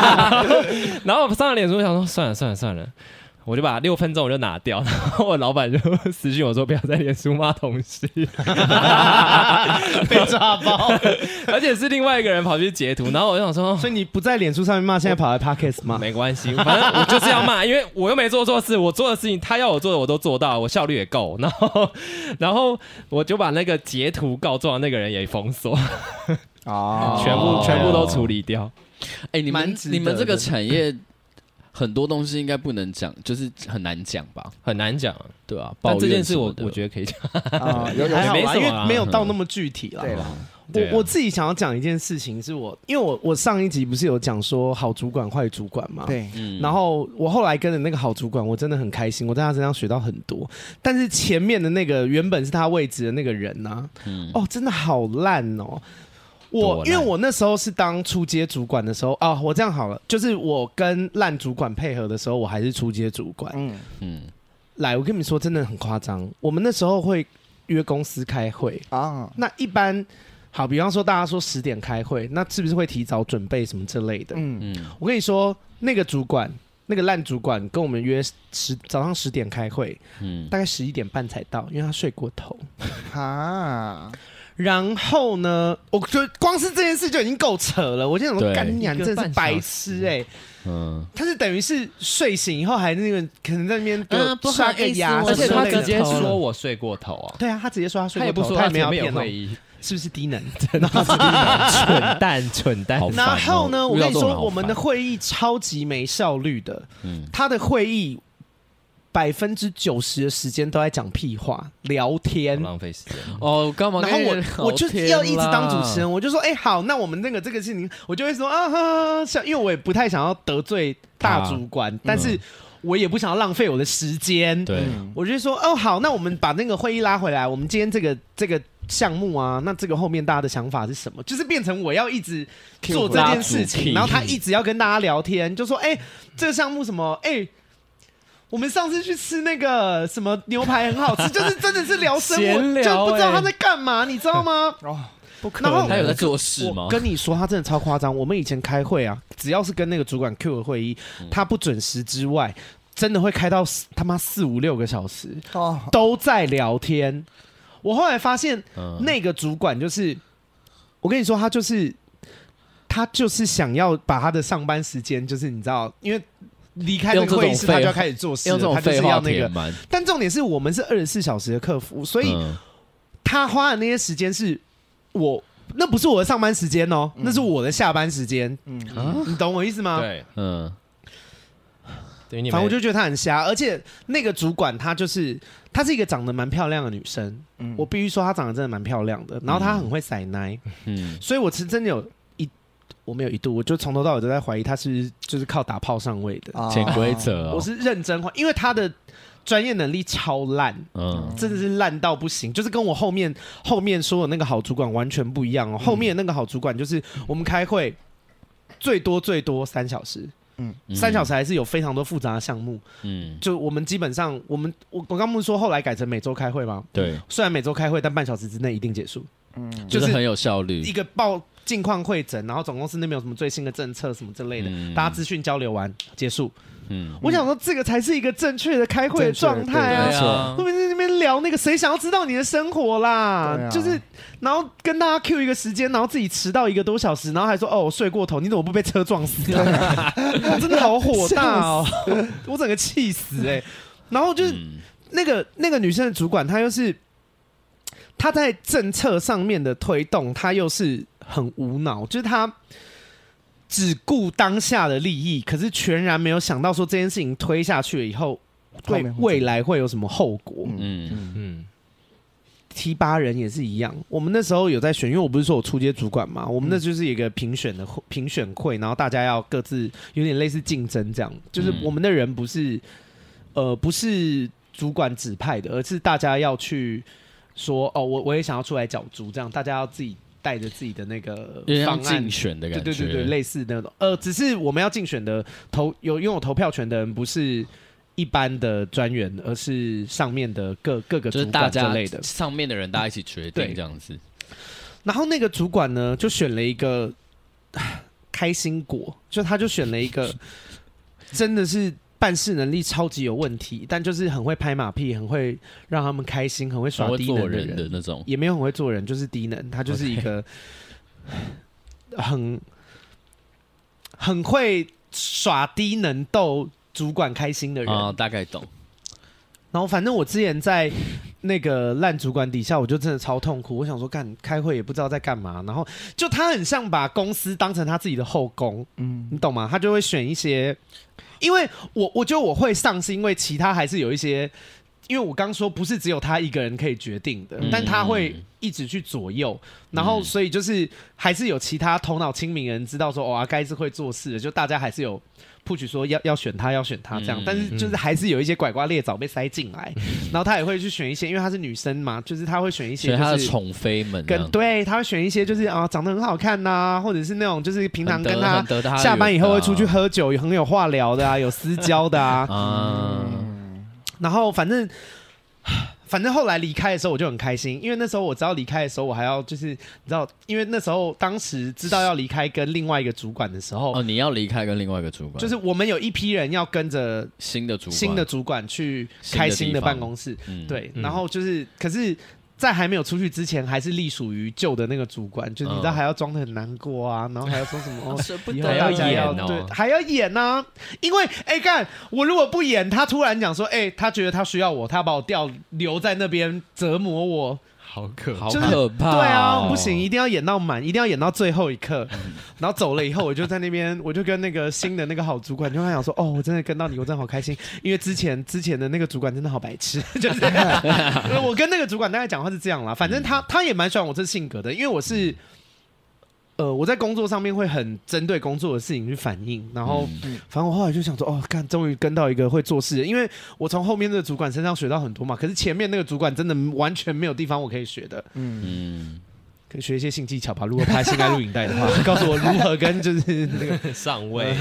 D: [laughs] 然后我上了脸书想说，算了算了算了。我就把六分钟我就拿掉，[laughs] 然后我老板就 [laughs] 私信我说不要再脸书骂同事，[laughs]
A: 被抓包，
D: 而且是另外一个人跑去截图，然后我就想说，
A: 所以你不在脸书上面骂，现在跑来 Podcast 骂，
D: 没关系，反正我就是要骂，因为我又没做错事，我做的事情他要我做的我都做到，我效率也够，然后然后我就把那个截图告状的那个人也封锁，哦，全部全部都处理掉。
B: 哎，你们你们这个产业。很多东西应该不能讲，就是很难讲吧，
D: 很难讲，
B: 对啊。
D: 但这件事我我觉得可以讲。
A: 啊，有有 [laughs] 还好啦，因为没有到那么具体了。
C: 对
A: 我我自己想要讲一件事情，是我因为我我上一集不是有讲说好主管坏主管嘛，
C: 对，
A: 然后我后来跟着那个好主管，我真的很开心，我在他身上学到很多。但是前面的那个原本是他位置的那个人呢，哦，真的好烂哦。我因为我那时候是当初阶主管的时候啊，我这样好了，就是我跟烂主管配合的时候，我还是初阶主管。嗯嗯，来，我跟你们说，真的很夸张。我们那时候会约公司开会啊，那一般好，比方说大家说十点开会，那是不是会提早准备什么之类的？嗯嗯，我跟你说，那个主管，那个烂主管跟我们约十早上十点开会，嗯，大概十一点半才到，因为他睡过头啊。然后呢，我觉得光是这件事就已经够扯了。我就想说，干你娘，真的是白痴哎！嗯，他是等于是睡醒以后还那个可能在那边刷个牙，
D: 而且他直接说我睡过头啊。
A: 对啊，他直接说他睡过头，他也不说
D: 他
A: 没有
D: 会议，
A: 是不是低能？
D: 真的是蠢蛋，蠢蛋。
A: 然后呢，我跟你说，我们的会议超级没效率的。嗯，他的会议。百分之九十的时间都在讲屁话、聊天，
D: 浪费时间
B: 哦。干嘛？
A: 然后我我就要一直当主持人，我就说，哎、欸，好，那我们那个这个事情，我就会说啊哈，像因为我也不太想要得罪大主管，啊、但是我也不想要浪费我的时间。对，我就说，哦，好，那我们把那个会议拉回来，我们今天这个这个项目啊，那这个后面大家的想法是什么？就是变成我要一直做这件事情，然后他一直要跟大家聊天，就说，哎、欸，这个项目什么，哎、欸。我们上次去吃那个什么牛排很好吃，就是真的是聊生活，[laughs] 就不知道他在干嘛，你知道吗？哦，不可能，然后
B: 他有在做事吗？
A: 跟你说，他真的超夸张。我们以前开会啊，只要是跟那个主管 Q 的会议，他不准时之外，真的会开到他妈四五六个小时，哦，都在聊天。我后来发现，那个主管就是，我跟你说，他就是他就是想要把他的上班时间，就是你知道，因为。离开这个会议室，他就要开始做事了，
B: 用这种
A: 他就是
B: 废话
A: 要那
B: 个。
A: 但重点是我们是二十四小时的客服，所以
B: 嗯
A: 他花的那些时间是我，那不是我的上班时间哦，那是我的下班时间。
C: 嗯，
A: 你懂我意思吗？。
D: 对，
B: 嗯，
D: 对，
A: 反正我就觉得他很瞎，而且那个主管她就是她是一个长得蛮漂亮的女生，
C: 嗯
A: 我必须说她长得真的蛮漂亮的，然后她很会塞奶，
B: 嗯，
A: 所以我其实真的有一我没有一度，我就从头到尾都在怀疑他是就是靠打炮上位的，
C: 啊。
B: 潜规则。哦，
A: 我是认真怀，因为他的专业能力超烂，
B: 嗯。
A: 真的是烂到不行，就是跟我后面后面说的那个好主管完全不一样哦。后面那个好主管就是我们开会最多最多三小时，
C: 嗯。
A: 三小时还是有非常多复杂的项目。
B: 嗯，
A: 就我们基本上，我们我我刚不是说后来改成每周开会吗？
B: 对，
A: 虽然每周开会，但半小时之内一定结束，
C: 嗯，
A: 就是
B: 就是很有效率。
A: 一，个报近况会诊，然后总公司那边有什么最新的政策什么之类的，
B: 嗯
A: 大家资讯交流完结束。
B: 嗯，
A: 我想说，这个才是一个正确的开会的状态
B: 对
A: 啊！
B: 啊
A: 后，面在那边聊那个，谁想要知道你的生活啦？
C: 对啊
A: 就是，然后跟大家 Q 一个时间，然后自己迟到一个多小时，然后还说哦，我睡过头，你怎么不被车撞死、啊？我 [laughs] 真的好火大哦！我整个气死哎、然后就是、
B: 嗯
A: 那个那个女生的主管，她又是她在政策上面的推动，她又是很无脑，就是他只顾当下的利益，可是全然没有想到说这件事情推下去了以
C: 后，对
A: 未来会有什么后果。
B: 嗯
D: 嗯，
A: 提拔人也是一样，我们那时候有在选，因为我不是说我出街主管嘛，我们那就是一个评选的评选会，然后大家要各自有点类似竞争这样，就是我们的人不是呃不是主管指派的，而是大家要去说哦，我我也想要出来角逐，这样大家要自己带着自己的那
B: 个
A: 方案。
B: 竞。选的
A: 对
B: 感觉，
A: 对对对，类似那种，呃，只是我们要竞选的投有拥有投票权的人，不是一般的专员，而是上面的各各个
B: 就是
A: 主
B: 大家
A: 管之类的。
B: 上面的人大家一起
A: 决
B: 定这样子，
A: 然后那个主管呢，就选了一个开心果，就他就选了一个真的是办事能力超级有问题，但就是很会拍马屁，很会让他们开心，很会耍低能的
B: 做人的那种，
A: 也没有很会做人，就是低能。他就是一个很很会耍低能逗主管开心的人。
B: 啊，大概懂，
A: 然后反正我之前在那个烂主管底下，我就真的超痛苦。我想说，干开会也不知道在干嘛，然后就他很像把公司当成他自己的后宫，
C: 嗯
A: 你懂吗？他就会选一些，因为我我觉得我会上是因为其他还是有一些，因为我刚说不是只有他一个人可以决定的，
B: 嗯。
A: 但他会一直去左右，然后所以就是还是有其他头脑清明人知道说，哦，该是会做事的，就大家还是有 push 说要要选他，要选他这样，
B: 嗯
A: 但是就是还是有一些拐瓜裂枣被塞进来，[laughs] 然后他也会去选一些，因为她是女生嘛，就是他会选一些、
B: 所以
A: 就是，
B: 他的宠妃们
A: 跟对，他会选一些就是啊长得很好看呐、或者是那种就是平常跟他下班以后会出去喝酒，有很有话聊的啊，有私交的啊
B: 的，[laughs] 啊，
C: 嗯。
A: 然后反正。[sighs] 反正后来离开的时候我就很开心，因为那时候我知道离开的时候我还要就是你知道，因为那时候当时知道要离开跟另外一个主管的时候，
B: 哦，你要离开跟另外一个主管，
A: 就是我们有一批人要跟着
B: 新的主管。
A: 新的主管去开新的办公室，
B: 嗯
A: 对，
D: 嗯。
A: 然后就是可是。在还没有出去之前，还是隶属于旧的那个主管，就你知道
B: 嗯
A: 还要装的很难过啊，然后还要说什么哦，
B: 舍不
A: 以后
B: 得
A: 大家要
D: 演哦。
A: 对，还要演呢、因为哎干，我如果不演，他突然讲说，哎、他觉得他需要我，他把我调留在那边折磨我，
D: 好可
B: 好
A: 就是
B: 可怕哦，
A: 对啊，不行，一定要演到满，一定要演到最后一刻。
B: 嗯 [laughs]
A: 然后走了以后，我就在那边，我就跟那个新的那个好主管就跟他讲说，哦，我真的跟到你，我真的好开心，因为之前之前的那个主管真的好白痴，[laughs] 就是 [laughs] 我跟那个主管大概讲话是这样啦，反正他他也蛮喜欢我这性格的，因为我是。呃，我在工作上面会很针对工作的事情去反应，然后、
B: 嗯。
A: 反正我后来就想说，哦，看，终于跟到一个会做事的，因为我从后面那个主管身上学到很多嘛，可是前面那个主管真的完全没有地方我可以学的，
C: 嗯，
B: 嗯，
A: 可以学一些性技巧吧。如果拍性爱录影带的话，[laughs] 告诉我如何跟就是 [laughs] 那个，
D: 上位，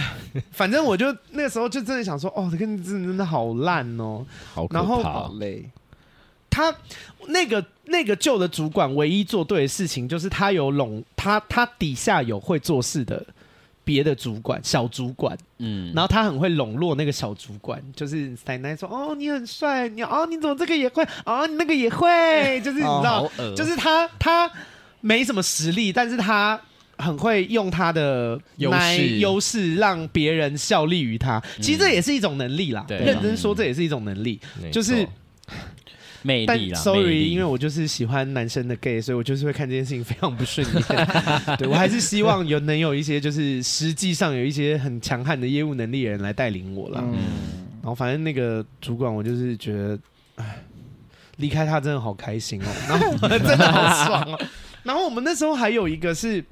A: 反正我就那个时候就真的想说，哦，这个真的真的好烂哦。
B: 好可
A: 然
B: 后
C: 好，累，
A: 他那个那个旧的主管唯一做对的事情，就是他有拢他他底下有会做事的别的主管小主管，
B: 嗯，
A: 然后他很会笼络那个小主管，就是奶奶说，哦，你很帅，你哦你怎么这个也会，哦你那个也会，就是 [laughs] 你知道。就是他他没什么实力，但是他很会用他的
D: 优势
A: 优势让别人效力于他。其实这也是一种能力啦，
D: 对
A: 认真说这也是一种能力，就是。但
B: 魅力啦
A: sorry，因为我就是喜欢男生的 gay，所以我就是会看这件事情非常不顺眼。[laughs] 对我还是希望有能有一些就是实际上有一些很强悍的业务能力的人来带领我啦。
C: 嗯，
A: 然后反正那个主管，我就是觉得，哎，离开他真的好开心哦，然后真的好爽哦。[laughs] 然后我们那时候还有一个是。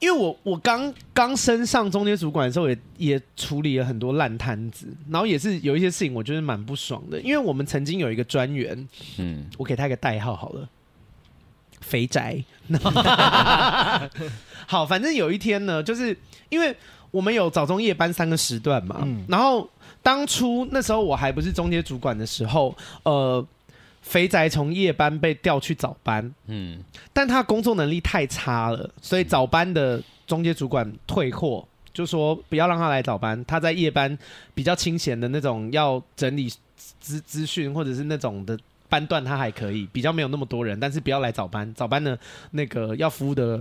A: 因为我我刚刚升上中间主管的时候也，也也处理了很多烂摊子，然后也是有一些事情我觉得蛮不爽的。因为我们曾经有一个专员，嗯，我给他一个代号好了，肥宅。[laughs] 好，反正有一天呢，就是因为我们有早中夜班三个时段嘛，嗯、然后当初那时候我还不是中间主管的时候，呃。肥宅从夜班被调去早班，嗯，但他工作能力太差了，所以早班的中介主管退货，就说不要让他来早班，他在夜班比较清闲的那种要整理资资讯或者是那种的班段，他还可以比较没有那么多人，但是不要来早班，早班的那个要服务的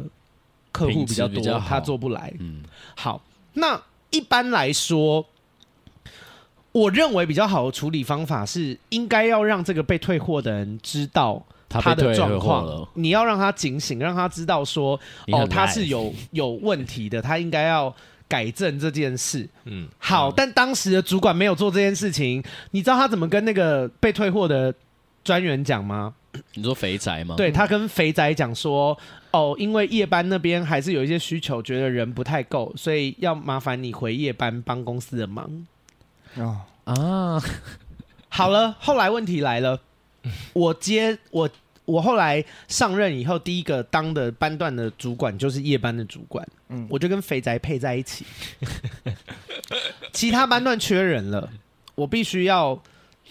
A: 客户比较多，他做不来。嗯，好，那一般来说。我认为比较好的处理方法是，应该要让这个被退货的人知道他的状况，你要让他警醒，让他知道说，哦，他是有有问题的，他应该要改正这件事。嗯，好，但当时的主管没有做这件事情，你知道他怎么跟那个被退货的专员讲吗？
B: 你说肥宅吗？
A: 对，他跟肥宅讲说，哦，因为夜班那边还是有一些需求，觉得人不太够，所以要麻烦你回夜班帮公司的忙。
C: 哦
A: 啊，[laughs] 好了，后来问题来了，我接我我后来上任以后，第一个当的班段的主管就是夜班的主管，嗯，我就跟肥宅配在一起，[laughs] 其他班段缺人了，我必须要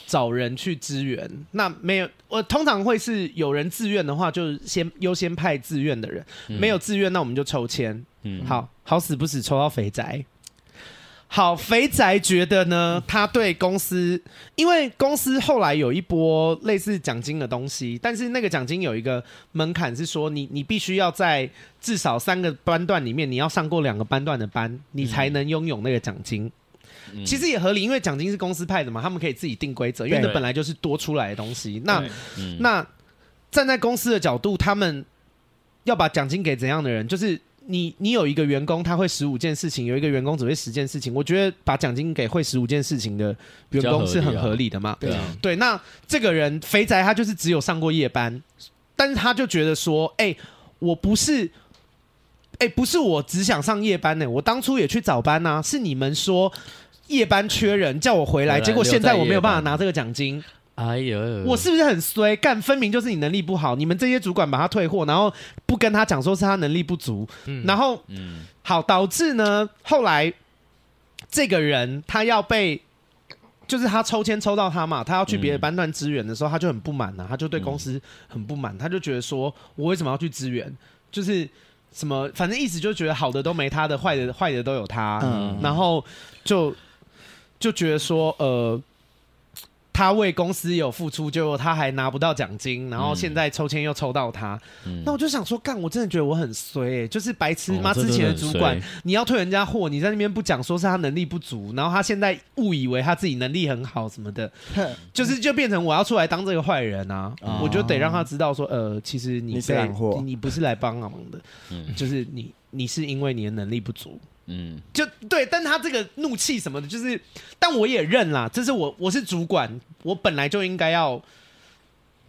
A: 找人去支援。那没有，我通常会是有人自愿的话，就先优先派自愿的人，没有自愿，那我们就抽签，嗯，好好死不死抽到肥宅。好，肥宅觉得呢，他对公司，因为公司后来有一波类似奖金的东西，但是那个奖金有一个门槛，是说你你必须要在至少三个班段里面，你要上过两个班段的班，你才能拥有那个奖金。嗯、其实也合理，因为奖金是公司派的嘛，他们可以自己定规则，因为那本来就是多出来的东西。那、嗯、那站在公司的角度，他们要把奖金给怎样的人？就是。你你有一个员工，他会十五件事情，有一个员工只会十件事情。我觉得把奖金给会十五件事情的员工是很合理的嘛？对啊，对。那这个人肥宅他就是只有上过夜班，但是他就觉得说，哎、欸，我不是，哎、欸，不是我只想上夜班呢、欸，我当初也去早班呐、啊，是你们说夜班缺人叫我回来，结果现在我没有办法拿这个奖金。哎呦，我是不是很衰？干，分明就是你能力不好，你们这些主管把他退货，然后不跟他讲说是他能力不足，嗯、然后，嗯，好，导致呢，后来这个人他要被，就是他抽签抽到他嘛，他要去别的班段支援的时候，嗯、他就很不满呐、啊，他就对公司很不满，他就觉得说我为什么要去支援？就是什么，反正意思就觉得好的都没他的，坏的坏的都有他，嗯，然后就就觉得说，呃。他为公司有付出，结果他还拿不到奖金，然后现在抽签又抽到他，嗯、那我就想说，干，我真的觉得我很衰、欸，就是白痴妈之前的主管，你要退人家货，你在那边不讲，说是他能力不足，然后他现在误以为他自己能力很好什么的，[laughs] 就是就变成我要出来当这个坏人啊，哦、我就得让他知道说，呃，其实你是你，你不是来帮忙的，嗯、就是你你是因为你的能力不足。嗯，就对，但他这个怒气什么的，就是，但我也认啦，这是我我是主管，我本来就应该要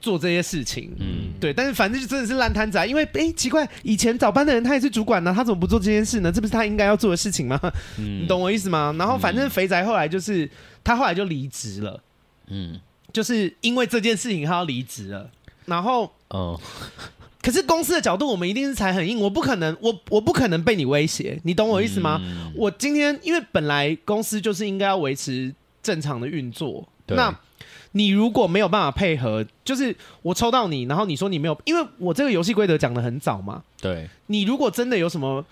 A: 做这些事情，嗯，对，但是反正就真的是烂摊子啊，因为哎、欸，奇怪，以前早班的人他也是主管呢、啊，他怎么不做这件事呢？这不是他应该要做的事情吗？[laughs] 嗯，你懂我意思吗？然后反正肥宅后来就是他后来就离职了，嗯，就是因为这件事情他要离职了，然后哦。可是公司的角度，我们一定是踩很硬，我不可能，我我不可能被你威胁，你懂我意思吗？嗯、我今天因为本来公司就是应该要维持正常的运作，对那你如果没有办法配合，就是我抽到你，然后你说你没有，因为我这个游戏规则讲的很早嘛，对，你如果真的有什么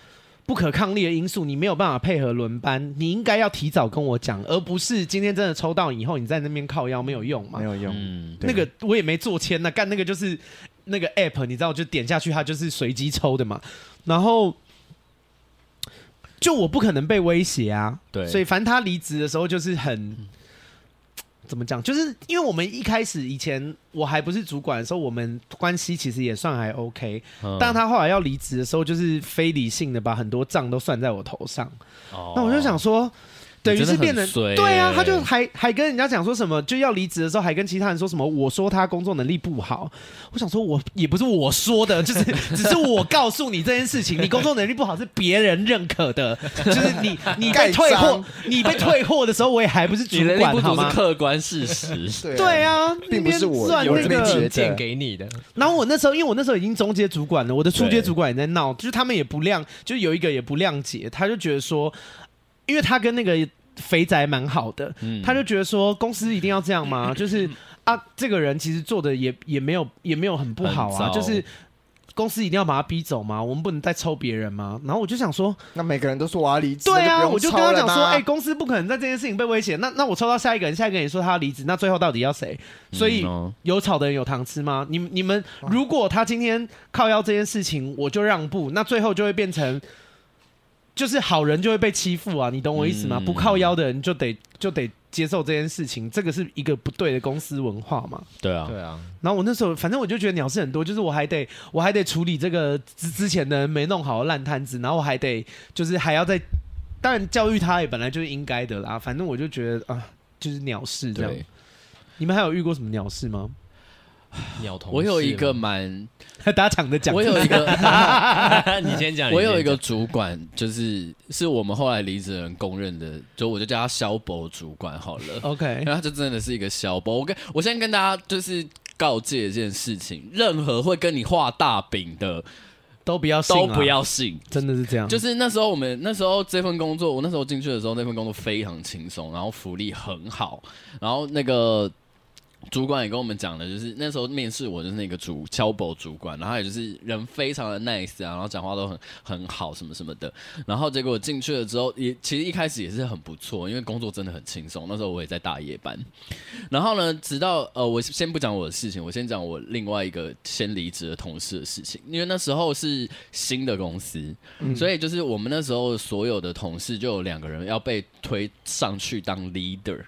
A: 不可抗力的因素，你没有办法配合轮班，你应该要提早跟我讲，而不是今天真的抽到以后你在那边靠腰没有用嘛，没有用，嗯、那个我也没做签呢干那个就是。那个 app 你知道，就点下去，它就是随机抽的嘛。然后就我不可能被威胁啊，
B: 对
A: 所以反正他离职的时候就是很。怎么讲？就是因为我们一开始以前我还不是主管的时候，我们关系其实也算还 OK。
B: 嗯
A: 但他后来要离职的时候，就是非理性的把很多账都算在我头上。
B: 哦
A: 那我就想说。等于是变成对啊，他就还还跟人家讲说什么，就要离职的时候还跟其他人说什么，我说他工作能力不好。我想说，我也不是我说的，就是只是我告诉你这件事情，你工作能力不好是别人认可的，就是你 [laughs] 你被退
C: 货，
A: 你被退货的时候，我也还不是 [laughs] 主管好
B: 吗？是客观事实。[laughs]
C: 对
A: 对啊，
C: 并不是我
A: 算那个
C: 得。
D: 建给你的，
A: 然后我那时候，因为我那时候已经中阶主管了，我的初
B: 阶
A: 主管也在闹，就是他们也不谅，就有一个也不谅解，他就觉得说，因为他跟那个肥宅蛮好的，
B: 嗯
A: 他就觉得说公司一定要这样吗？[laughs] 就是啊，这个人其实做的也也没有也没有很不好啊，就是公司一定要把他逼走吗？我们不能再抽别人吗？然后我就想说，
C: 那每个人都说我要离职，
A: 对啊，我就跟他讲说，哎、公司不可能在这件事情被威胁，那那我抽到下一个人，下一个人也说他要离职，那最后到底要谁？所以。
B: 嗯哦
A: 有炒的人有糖吃吗？你你们如果他今天靠腰这件事情，我就让步，那最后就会变成，就是好人就会被欺负啊！你懂我意思吗？
B: 嗯
A: 不靠腰的人就得就得接受这件事情，这个是一个不对的公司文化嘛。
B: 对啊，
D: 对啊，
A: 然后我那时候反正我就觉得鸟事很多，就是我还得我还得处理这个之之前的人没弄好的烂摊子，然后我还得就是还要再，当然教育他也本来就是应该的啦。反正我就觉得啊，就是鸟事这样
B: 对。。
A: 你们还有遇过什么鸟事吗？[sighs]
D: 鸟同
B: 我有一
D: 个
B: 蛮，
A: 大家抢的讲。
B: 我有一
D: 个，[laughs] 你先讲，
B: 我有一
D: 个
B: 主管，就是是我们后来离职的人公认的，就我就叫他肖博主管好了。[laughs]
A: OK，
B: 然后他就真的是一个肖博。我跟我先跟大家就是告诫一件事情：任何会跟你画大饼的
A: 都不要信啊
B: 都不，要信。
A: 真的是这样。
B: 就是那时候我们那时候这份工作，我那时候进去的时候，那份工作非常轻松，然后福利很好，然后那个。主管也跟我们讲了，就是那时候面试我就是那个主敲保主管，然后也就是人非常的 nice 啊，然后讲话都很很好什么什么的。然后结果进去了之后，也其实一开始也是很不错，因为工作真的很轻松。那时候我也在大夜班。然后呢，直到呃，我先不讲我的事情，我先讲我另外一个先离职的同事的事情。因为那时候是新的公司，所以就是我们那时候所有的同事就有两个人要被推上去当 leader。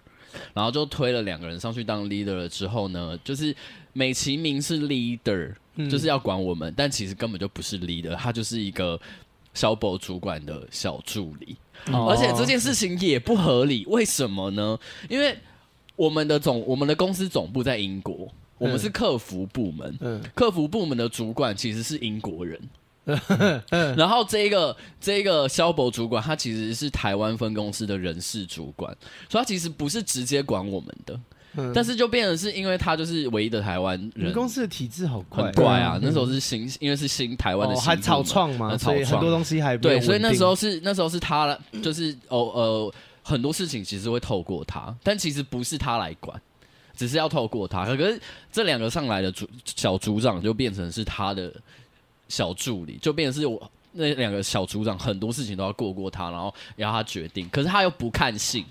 B: 然后就推了两个人上去当 leader 了之后呢，就是美其名是 leader，、
A: 嗯
B: 就是要管我们，但其实根本就不是 leader，他就是一个小保主管的小助理。
A: 哦
B: 而且这件事情也不合理，为什么呢？因为我们的总我们的公司总部在英国，我们是客服部门，
A: 嗯
B: 客服部门的主管其实是英国人。[laughs] 然后这一个这一个肖博主管，他其实是台湾分公司的人事主管，所以他其实不是直接管我们的，
A: 嗯。
B: 但是就变成是因为他就是唯一的台
A: 湾
B: 人，
A: 公司的体制好怪，
B: 很怪啊。那时候是新，因为是新台湾的
A: 哦，
B: 新部
A: 还草创嘛，所以很多东西还
B: 对，所以那时候是那时候是他来，就是哦呃很多事情其实会透过他，但其实不是他来管，只是要透过他。可是这两个上来的组小组长就变成是他的小助理，就变成是我那两个小组长很多事情都要过过他，然后要他决定。可是他又不看信，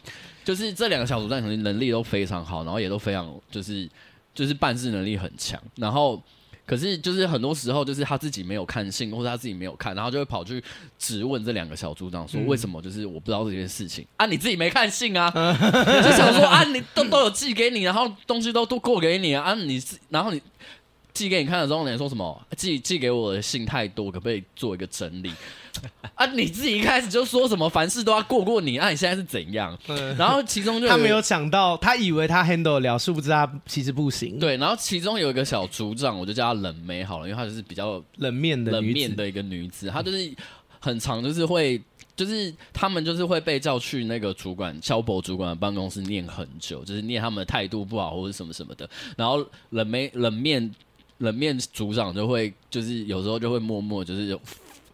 B: 就是这两个小组长可能能力都非常好，然后也都非常就是就是办事能力很强，然后。可是就是很多时候，就是他自己没有看信，或者他自己没有看，然后就会跑去质问这两个小组长说：“为什么就是我不知道这件事情、啊？你自己没看信啊？[laughs] 就想说啊，你都都有寄给你，然后东西都都过给你啊，啊你然后你寄给你看的时候，你说什么？寄寄给我的信太多，可不可以做一个整理？[laughs] 啊，你自己一开始就说什么凡事都要过过你，啊，你现在是怎样？然后其中就
A: 他没有想到，他以为他 handle 得了，殊不知他其实不行。，
B: 对，然后其中有一个小组长，我就叫他冷妹好了，因为她就是比较。
A: 冷面的
B: 冷，面的一个女子，她就是很常就是会，就是他们就是会被叫去那个主管肖博主管的办公室念很久，就是念他们的态度不好或者什么什么的。然后冷妹冷面冷面组长就会就是有时候就会默默就是有，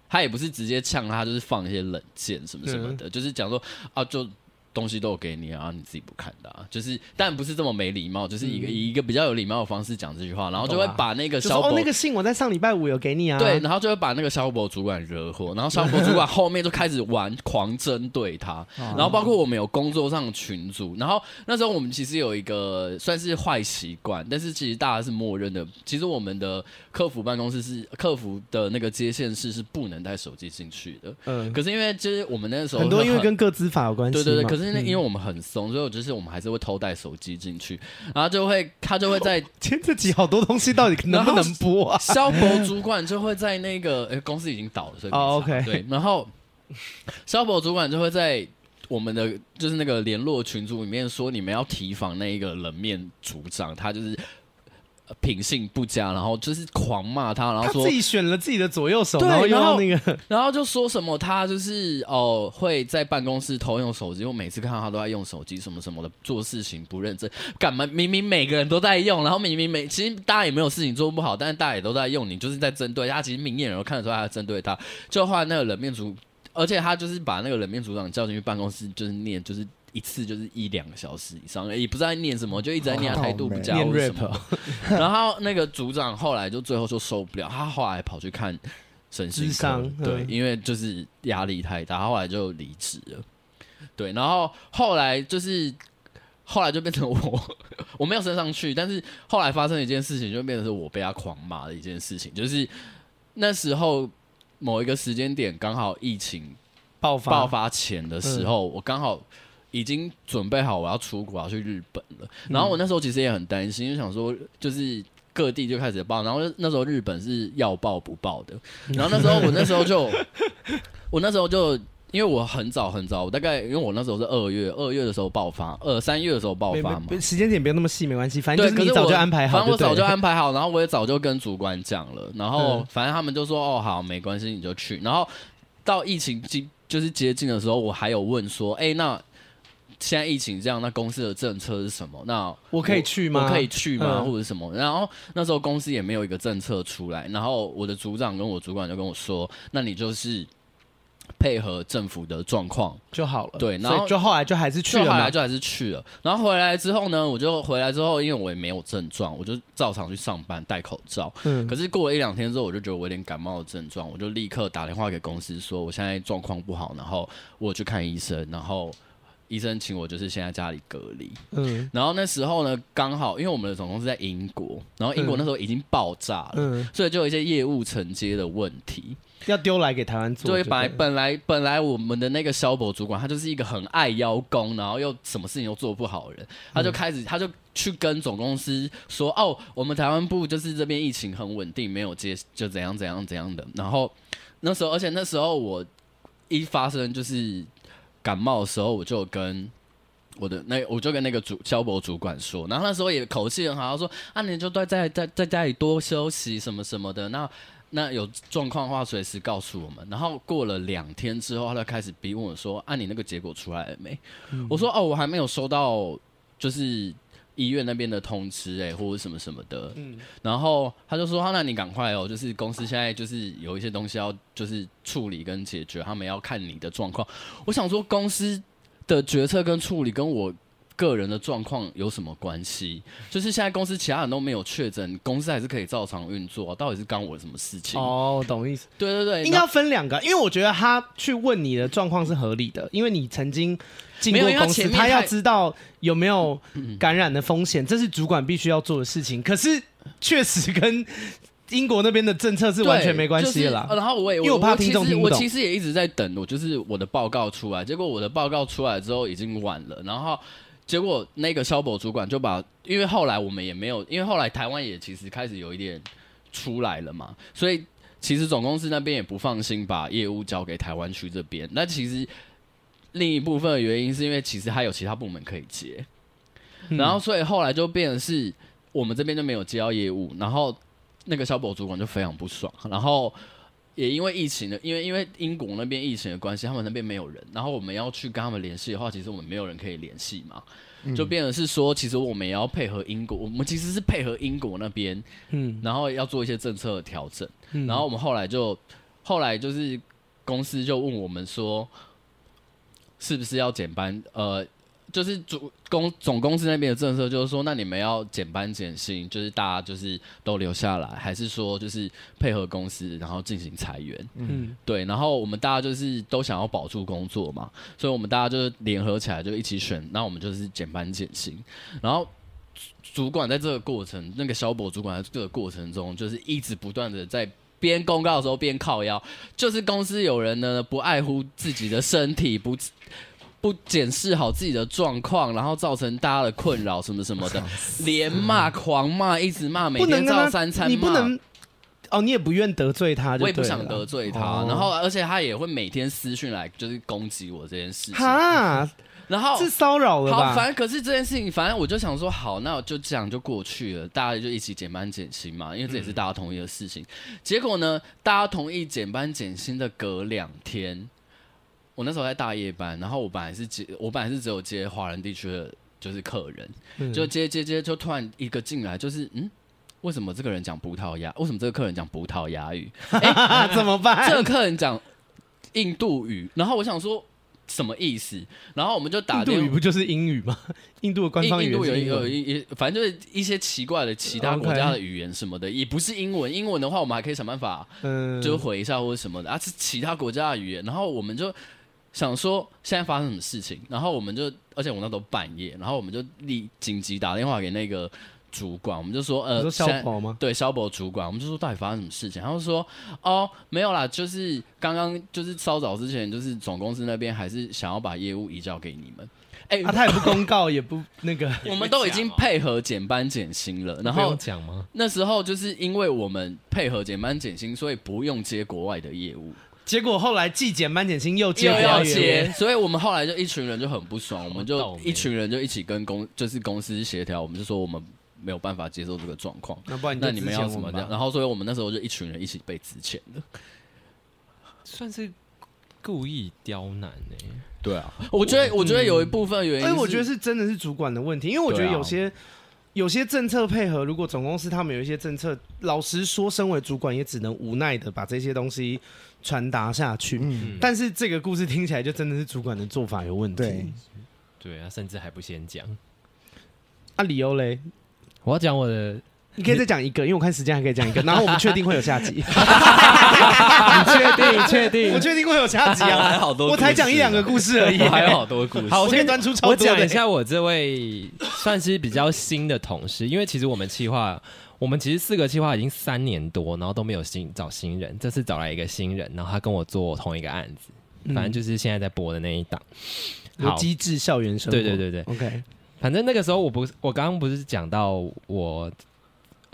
B: 他也不是直接呛他，就是放一些冷箭什么什么的，就是讲说啊就。东西都有给你啊，你自己不看的啊，就是但不是这么没礼貌，就是一个、嗯、以一个比较有礼貌的方式讲这句话，然后就会把那个小宝、
A: 哦、那个信我在上礼拜五有给你啊，
B: 对，然后就会把那个肖博主管惹火，然后肖博主管后面就开始玩狂针对他，[laughs] 然后包括我们有工作上的群组，然后那时候我们其实有一个算是坏习惯，但是其实大家是默认的，其实我们的客服办公室是客服的那个接线室是不能带手机进去的，嗯，可是因为就是我们那个时候很，
A: 很多因为跟个资法有关系，
B: 对对对，可是。因为我们很松，所以就是我们还是会偷带手机进去，然后就会他就会在 [laughs]
A: 今天这集好多东西到底能不能播啊？
B: 肖博主管就会在那个欸公司已经倒了，所以哦、
A: oh, OK
B: 对，然后肖博主管就会在我们的就是那个联络群组里面说，你们要提防那一个冷面组长，他就是。品性不佳，然后就是狂骂他，然后
A: 说自己选了自己的左右手，然后那个，[laughs]
B: 然后就说什么他就是哦会在办公室偷用手机，我每次看到他都在用手机什么什么的，做事情不认真，干嘛明明每个人都在用，然后明明每其实大家也没有事情做不好，但是大家也都在用，你就是在针对他，其实明眼人都看得出来他在针对他，就后来那个冷面组，而且他就是把那个冷面组长叫进去办公室，就是念就是。一次就是一两个小时以上，也不知道在念什么，就一直在念态度不佳，念 rap。[laughs] 然后那个组长后来就最后就受不了，他后来跑去看身心科，对，因为就是压力太大，后来就离职了。对，然后后来就是后来就变成我，[laughs] 我没有升上去，但是后来发生一件事情，就变成是我被他狂骂的一件事情，就是那时候某一个时间点刚好疫情爆发爆发前的时候，我刚好。已经准备好我要出国，要去日本了。然后我那时候其实也很担心，就想说，就是各地就开始报，然后那时候日本是要报不报的。然后那时候我那时候就，[laughs] 我那时候就因为我很早很早，我大概因为我那时候是二月，二月的时候爆发，二三月的时候爆发嘛。
A: 时间点不用那么细，没关系，反正就是你早就安排好。
B: 反正我早就安排好，然后我也早就跟主管讲了，然后反正他们就说哦好，没关系，你就去。然后到疫情近就是接近的时候，我还有问说，哎那。现在疫情这样，那公司的政策是什么？那我，
A: 我可以去吗？
B: 我可以去吗？或者什么？然后那时候公司也没有一个政策出来。然后我的组长跟我主管就跟我说：“那你就是配合政府的状况
A: 就好了。”
B: 对，然后
A: 就后来就还是去了，
B: 后来就还是去了。然后回来之后呢，我就回来之后，因为我也没有症状，我就照常去上班，戴口罩。嗯。可是过了一两天之后，我就觉得我有点感冒的症状，我就立刻打电话给公司说我现在状况不好，然后我去看医生，然后。医生请我就是先在家里隔离，嗯，然后那时候呢，刚好因为我们的总公司在英国，然后英国那时候已经爆炸了，嗯，所以就有一些业务承接的问题，
A: 要丢来给台湾做。
B: 对，本来本来本来我们的那个肖博主管，他就是一个很爱邀功，然后又什么事情都做不好的人，他就开始他就去跟总公司说，哦，我们台湾部就是这边疫情很稳定，没有接就怎样怎样怎样的。然后那时候，而且那时候我一发生就是。感冒的时候，我就跟我的那，我就跟那个主萧博主管说，然后那时候也口气很好，他说啊，你就在在在在家里多休息什么什么的，那那有状况的话随时告诉我们。然后过了两天之后，他就开始逼问我说，啊，你那个结果出来了没？我说哦，我还没有收到，就是。医院那边的通知哎、欸，或者什么什么的，嗯，然后他就说：“那你赶快哦，就是公司现在就是有一些东西要就是处理跟解决，他们要看你的状况。”我想说，公司的决策跟处理跟我个人的状况有什么关系？就是现在公司其他人都没有确诊，公司还是可以照常运作，到底是干我什么事情？
A: 哦，懂意思。
B: 对对对，
A: 应该要分两个，因为我觉得他去问你的状况是合理的，因为你曾经。进过公司，他要知道有没有感染的风险，这是主管必须要做的事情。可是确实跟英国那边的政策是完全没关系的啦。
B: 然后我也，因为我怕听众听不懂。我其实也一直在等，我就是我的报告出来。结果我的报告出来之后已经晚了。然后结果那个萧博主管就把，因为后来我们也没有，因为后来台湾也其实开始有一点出来了嘛，所以其实总公司那边也不放心把业务交给台湾区这边。那其实。另一部分的原因是因为其实还有其他部门可以接，嗯、然后所以后来就变成是我们这边就没有接到业务，然后那个萧博主管就非常不爽，然后也因为疫情的，因为因为英国那边疫情的关系，他们那边没有人，然后我们要去跟他们联系的话，其实我们没有人可以联系嘛，嗯、就变成是说，其实我们也要配合英国，我们其实是配合英国那边，嗯，然后要做一些政策的调整，嗯、然后我们后来就后来就是公司就问我们说。是不是要减班？呃。就是主公总公司那边的政策，就是说，那你们要减班减薪，就是大家就是都留下来，还是说就是配合公司，然后进行裁员？嗯，对。然后我们大家就是都想要保住工作嘛，所以我们大家就是联合起来，就一起选。那我们就是减班减薪。然后主管在这个过程，那个小博主管在这个过程中，就是一直不断的在边公告的时候边靠腰，就是公司有人呢不爱护自己的身体，不。不检视好自己的状况，然后造成大家的困扰，什么什么的，[laughs] 连骂、狂骂，一直骂，每天照三餐骂。
A: 你不能哦，你也不愿得罪他，
B: 我也不想得罪他。哦、然后，而且他也会每天私讯来，就是攻击我这件事情。
A: 哈，然后是骚扰了吧？
B: 好，反正可是这件事情，反正我就想说，好，那我就这样就过去了，大家就一起减班减薪嘛，因为这也是大家同意的事情。嗯、结果呢，大家同意减班减薪的隔两天。我那时候在大夜班，然后我本来是接，我本来是只有接华人地区的，就是客人，嗯、就接接接，就突然一个进来，就是嗯，为什么这个人讲葡萄牙？为什么这个客人讲葡萄牙语？
A: 哎，[laughs] 怎么办？
B: 这个客人讲印度语，然后我想说什么意思？然后我们就打电话，
A: 印度语不就是英语吗？[laughs] 印度的官方语言
B: 印度有有一，反正就是一些奇怪的其他国家的语言什么的，也不是英文。英文的话，我们还可以想办法，嗯，就回一下或者什么的啊，是其他国家的语言，然后我们就。想说现在发生什么事情，然后我们就，而且我那时候半夜，然后我们就立紧急打电话给那个主管，我们就说，呃，
A: 肖博吗？
B: 对，肖博主管，我们就说到底发生什么事情？然后说，哦，没有啦，就是刚刚就是稍早之前，就是总公司那边还是想要把业务移交给你们。哎、欸
A: 啊，他也不公告，也不那个，[laughs]
B: 我们都已经配合减班减薪了，然后
D: 讲吗？
B: 那时候就是因为我们配合减班减薪，所以不用接国外的业务。
A: 结果后来既减班减薪又接，
B: 又要接，所以我们后来就一群人就很不爽，我们就一群人就一起跟公就是公司协调，我们就说我们没有办法接受这个状况，
A: 那不然
B: 那你们要怎么样？然后所以我们那时候就一群人一起被辞遣的，
D: 算是故意刁难呢、欸。
B: 对啊，我觉得我觉得有一部分原因，
A: 所以我觉得是真的是主管的问题，因为我觉得有些。有些政策配合，如果总公司他们有一些政策，老实说，身为主管也只能无奈的把这些东西传达下去。嗯，但是这个故事听起来就真的是主管的做法有问题。
D: 对，对啊，甚至还不先讲。
A: 啊，理由嘞？
D: 我要讲我的。
A: 你可以再讲一个，因为我看时间还可以讲一个，[laughs] 然后我们确定会有下集。[laughs] 你确定？确定？我确定会有下集啊！
B: 还好多，
A: 我才讲一两个故事而已，
B: 还有好多故事。
A: 好，我先端出超多。
D: 我讲一下我这位算是比较新的同事，因为其实我们企划，我们其实四个企划已经三年多，然后都没有新找新人，这次找来一个新人，然后他跟我做同一个案子，反正就是现在在播的那一档。
A: 有机智校园生活。
D: 对对对对
A: ，OK。
D: 反正那个时候我不，我刚刚不是讲到我。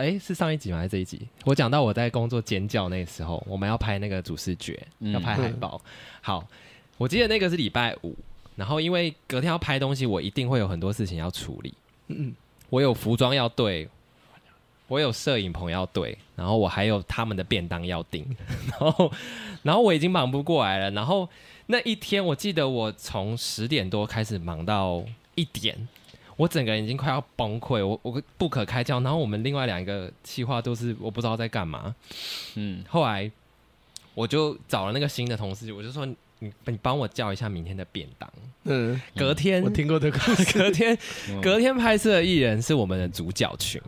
D: 哎、欸，是上一集吗？还是这一集？我讲到我在工作尖叫那个时候，我们要拍那个主视觉，要拍海报。嗯、好，我记得那个是礼拜五，然后因为隔天要拍东西，我一定会有很多事情要处理。嗯，我有服装要对，我有摄影棚要对，然后我还有他们的便当要订，[laughs] 然后，然后我已经忙不过来了。然后那一天，我记得我从十点多开始忙到一点。我整个人已经快要崩溃，我我不可开交，然后我们另外两个企划都是我不知道在干嘛，嗯，后来我就找了那个新的同事，我就说。你你帮我叫一下明天的便当。嗯，隔天
A: 我听过这个。[laughs]
D: 隔天隔天拍摄的艺人是我们的主角群，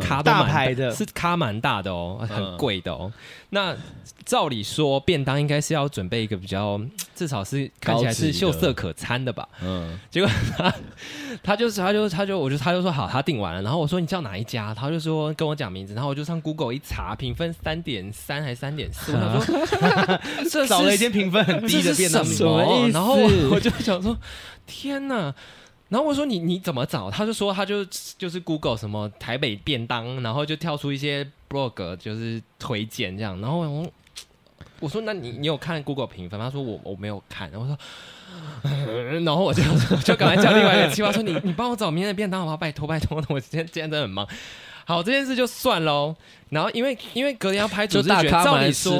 D: 咖
A: 大牌的，
D: 是咖蛮大的哦，很贵的哦。那照理说便当应该是要准备一个比较 [tsk] 至少是看起来是秀色可餐的吧？嗯，结果他 [laughs] 他就是他就他就我就他就说好，他订完了。然后我说你叫哪一家？他就说跟我讲名字。然后我就上 Google 一查，评分三点三还是三点四？他说 [laughs]
A: 找了一间评分很低的。
D: 什么？然后我就想说，天哪！然后我说你你怎么找？他就说他就就是 Google 什么台北便当，然后就跳出一些 blog 就是推荐这样。然后我我说那你你有看 Google 评分？他说我我没有看。然后我说，然后我就 [laughs] 就赶快叫另外一个企划说你你帮我找明天的便当好不好？拜托拜托，我今天今天真的很忙。好，这件事就算喽。然后，因为因为隔天要拍主视觉，照理说，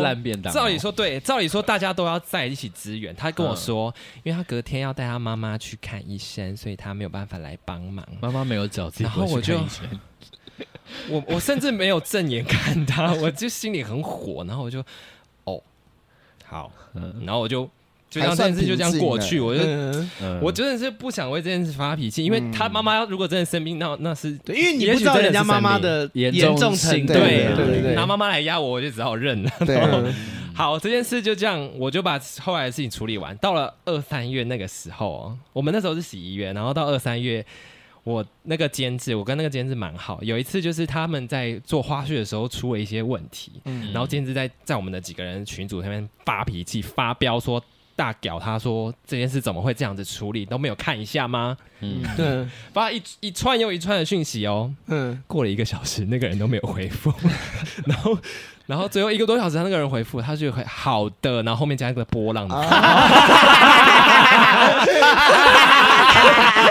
D: 照理说对，照理说大家都要在一起支援。他跟我说，因为他隔天要带他妈妈去看医生，所以他没有办法来帮忙。
B: 妈妈没有找自己，
D: 然后我就，[laughs] 我我甚至没有正眼看他，我就心里很火。然后我就，哦，好，嗯，然后我就就像这件事就这样过去。我就
A: 嗯，
D: 我真的是不想为这件事发脾气，因为他妈妈如果真的生病，那那是
A: 对，因为你不知道人家妈妈的
B: 严
A: 严重
B: 性
A: 程度，
C: 对
A: 对对对，
D: 拿妈妈来压我，我就只好认了。
C: 对，[laughs]
D: 好，这件事就这样，我就把后来的事情处理完。到了二三月那个时候，我们那时候是十一月，然后到二三月，我那个监制，我跟那个监制蛮好。有一次就是他们在做花絮的时候出了一些问题，
C: 嗯
D: 然后监制在在我们的几个人群组上面发脾气、发飙，说大屌，他说这件事怎么会这样子处理，都没有看一下吗？
B: 嗯，
A: 对，
D: 发一一串又一串的讯息哦。
A: 嗯，
D: 过了一个小时，那个人都没有回复，[laughs] 然后，然后最后一个多小时，他那个人回复，他就会好的，然后后面加一个波浪的，[laughs]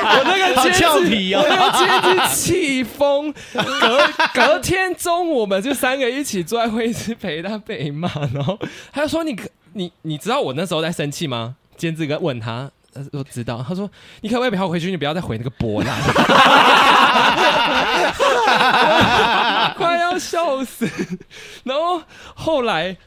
D: 我那个
A: 好
D: 监制，
A: 俏皮哦
D: 我那个监制气疯，隔隔天中午我们就三个一起坐在会议室陪他被骂，然后他就说你可你你知道我那时候在生气吗？监制哥问他。他说知道，他说：“你可不可以不要回去？你不要再回那个波浪。[laughs] ”快要笑死。然后后来，